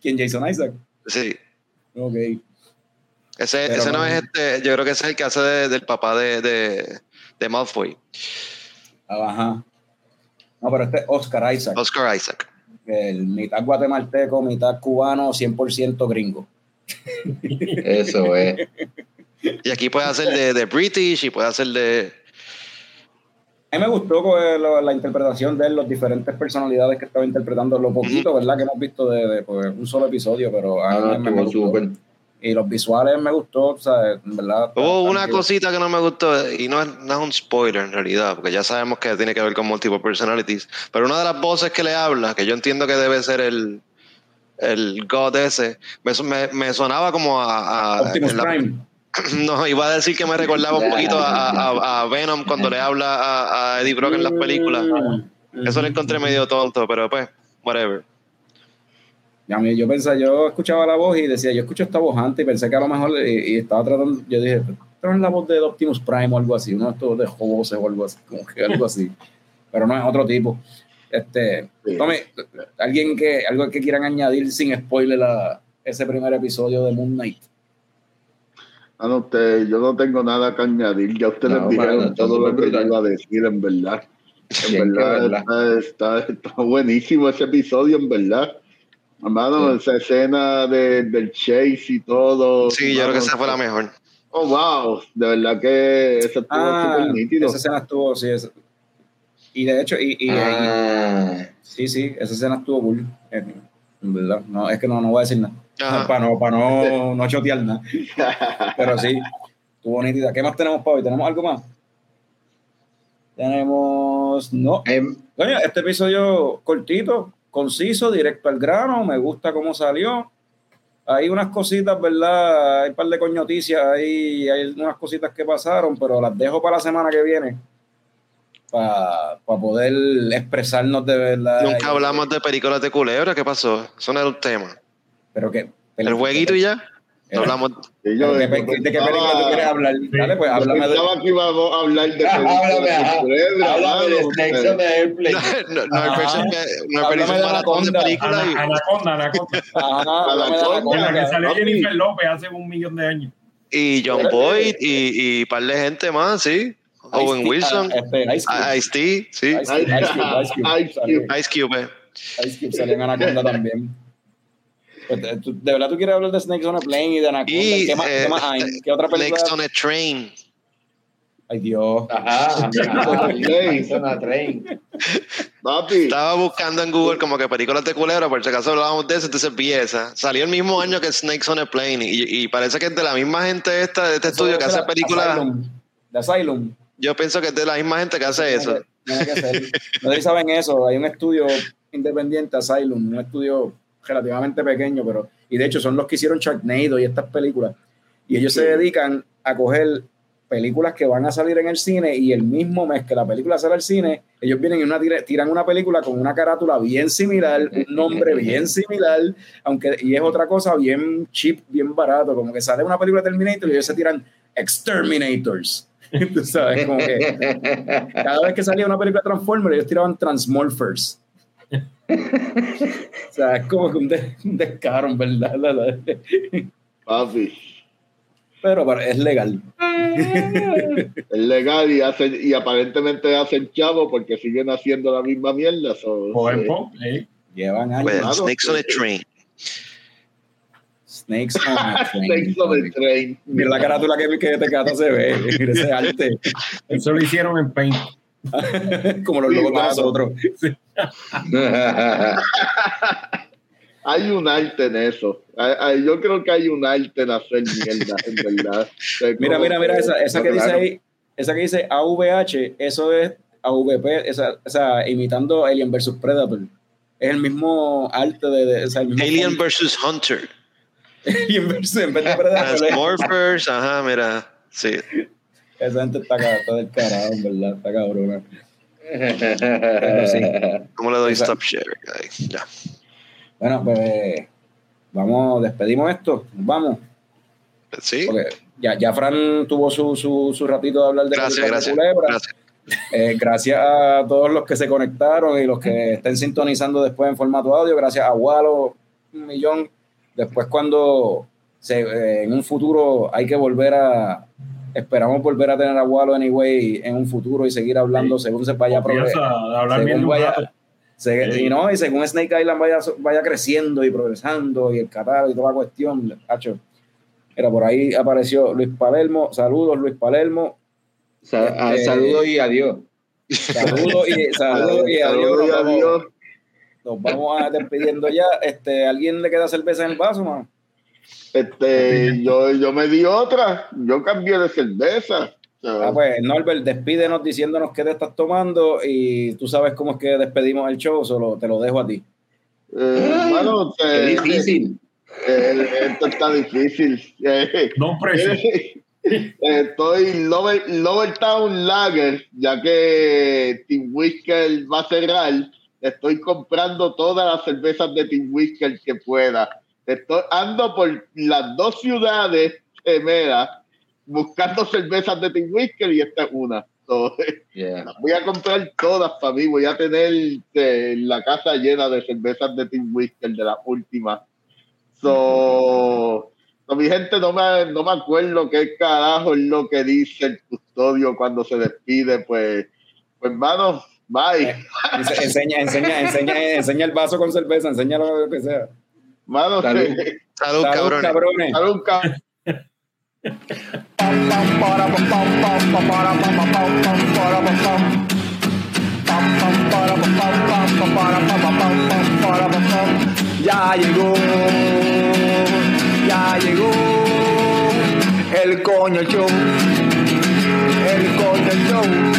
¿Quién? Jason Isaac. Sí. Ok. Ese, Pero ese no no- es este, yo creo que ese es el que hace de- del papá de, de, de Malfoy, Ajá. No, pero este es Oscar Isaac. Oscar Isaac. El mitad guatemalteco, mitad cubano, 100% gringo. Eso es. Y aquí puede hacer de, de British y puede hacer de. A mí me gustó pues, la interpretación de él, las diferentes personalidades que estaba interpretando, lo poquito, ¿verdad? Que hemos visto de, de, pues, un solo episodio, pero a mí Ah, me, me estuvo gustó. súper. Y los visuales me gustó, o sea, en verdad. Hubo una cosita que no me gustó y no es, no es un spoiler en realidad, porque ya sabemos que tiene que ver con multiple personalities. Pero una de las voces que le habla, que yo entiendo que debe ser el, el God ese, me, me, me sonaba como a. a- Optimus la- Prime. No, iba a decir que me recordaba un poquito a, a- a Venom cuando le habla a, a Eddie Brock en las películas. Mm. Eso lo encontré medio tonto, pero pues, whatever. A mí, yo pensaba, yo escuchaba la voz y decía, yo escucho esta voz antes y pensé que a lo mejor, y, y estaba tratando, yo dije, pero es la voz de Optimus Prime o algo así, uno de estos de voces o algo así, como que algo así. Pero no es otro tipo. Este, Sí. tome, alguien que, algo que quieran añadir sin spoiler a ese primer episodio de Moon Knight. Ah, no, usted, yo no tengo nada que añadir. Ya ustedes No, dijeron todo lo súper que yo iba a decir, en verdad. Sí, En que verdad, está, está, está buenísimo ese episodio, en verdad. Hermano, esa escena de, del chase y todo. Sí, yo creo que esa fue la mejor. Oh, wow. De verdad que eso estuvo Ah, súper nítido. esa escena estuvo, sí, esa- y de hecho, y, y- Ah, sí, sí, esa escena estuvo cool, en en verdad, no, es que no, no voy a decir nada. Ajá. para no, para no, no chotear nada. Pero sí, estuvo nítida. ¿Qué más tenemos para hoy? ¿Tenemos algo más? Tenemos no. Em, Coño, este episodio cortito, conciso, directo al grano, me gusta cómo salió. Hay unas cositas, ¿verdad? Hay un par de coñoticias ahí, hay unas cositas que pasaron, pero las dejo para la semana que viene. Para poder expresarnos de verdad. Nunca hablamos de películas de culebra, ¿qué pasó? Eso no era un tema. Pero que. El jueguito y ya. No hablamos. ¿De, qué- de qué película tú quieres hablar? Dale, pues háblame de. pensaba que íbamos a hablar de Háblame, de mano. Snakes on the Airplane. No, no, hay de maratón de películas Anaconda, Anaconda. Anaconda. En la que papi. Jennifer López hace un millón de años. y John Boyd y, y par de gente más, sí. Owen Wilson, ah, este, Ice Cube. Ice-T, sí. Ice Cube, Ice Cube, Ice Cube. Ice Salió. Cube. Ice Cube. eh. Ice Cube salió en Anaconda también. Eh, tú- ¿De verdad tú quieres hablar de Snakes on a Plane y de Anaconda? Y ¿Qué, más, eh, qué más hay? ¿Qué otra película? Next on a Train. Ay, Dios. Ajá. ajá. Snakes on a Train. Papi, Estaba buscando en Google como que películas de culebra, por si acaso hablábamos de eso, entonces vi esa. Salió el mismo año que Snakes on a Plane y, y parece que es de la misma gente esta, de este estudio que hace de películas. Asylum. De Asylum. Yo pienso que es de la misma gente que hace eso. Que ser. No sé si saben eso. Hay un estudio independiente, Asylum, un estudio relativamente pequeño, pero. Y de hecho son los que hicieron Sharknado y estas películas. Y ellos se dedican a coger películas que van a salir en el cine y el mismo mes que la película sale al cine, ellos vienen y una, tira- tiran una película con una carátula bien similar, un nombre bien similar, aunque y es otra cosa bien cheap, bien barato, como que sale una película de Terminator y ellos se tiran Exterminators. Tú sabes, como que cada vez que salía una película de Transformers, ellos tiraban Transmorphers. o sea, es como que un, de- un descaro, en verdad. la- la- papi. Pero, pero es legal. Es legal y, hacen, y aparentemente hacen chavo porque siguen haciendo la misma mierda. so, eh. Llevan años. Snakes on a. Train. Snakes on a train. Snakes on a train. Mira la carátula que, que te cata se ve. Mira ese arte. Eso lo hicieron en Paint. como los logos de nosotros. Hay un arte en eso. Yo creo que hay un arte en hacer mierda, en verdad. Mira, mira, mira, esa, esa que dice ahí, esa que dice AVH, eso es AVP, esa, o sea, imitando Alien vs Predator. Es el mismo arte de, de- o sea, el mismo Alien fondo. vs. Hunter. Alien vs en vez de Predator. Transmorphers, ajá, mira. Sí. Esa gente está, está del carajo, en verdad, está cabrona. ¿Cómo le doy Esa- stop share? Ahí, Ya. Bueno, pues vamos, despedimos esto, vamos. Sí. Porque ya, ya Fran tuvo su, su, su ratito de hablar de Gracias, gracias. culebra. Gracias. Eh, gracias a todos los que se conectaron y los que estén sintonizando después en formato audio. Gracias a Walo, un millón. Después cuando se, eh, en un futuro hay que volver a... Esperamos volver a tener a Walo anyway en un futuro y seguir hablando según se vaya rato. se- Sí. y no, y según Snake Island vaya, vaya creciendo y progresando y el catálogo y toda la cuestión, hacho. Era por ahí apareció Luis Palermo. Saludos, Luis Palermo. Sa- ah, Este- Saludos y adiós. Saludos y, saludos y adiós. Saludos Nos vamos, adiós. nos vamos a despidiendo ya. Este, ¿Alguien le queda cerveza en el vaso, man? Este, yo, yo me di otra. Yo cambié de cerveza. Ah, pues, Norbert, despídenos diciéndonos qué te estás tomando y tú sabes cómo es que despedimos el show, solo te lo dejo a ti. eh, hermano, Qué eh, difícil. eh, esto está difícil. Eh, No pressure. Eh, Estoy Lower, Lower Town Lager, ya que Team Whisker va a cerrar. Estoy comprando todas las cervezas de Team Whisker que pueda. Estoy, ando por las dos ciudades gemelas buscando cervezas de Team Whisker y esta es una. So, Yeah. las voy a comprar todas para mí. Voy a tener eh, la casa llena de cervezas de Team Whisker de las últimas. So, so, mi gente, no me, no me acuerdo qué carajo es lo que dice el custodio cuando se despide. Pues, pues hermano, bye. Ense- Enseña, enseña, enseña, enseña el vaso con cerveza, enseña lo que sea. Mano, Salud. Salud, Salud, cabrones. cabrones. Salud, cabrón. Ya llegó, ya llegó el coño show, el coño show.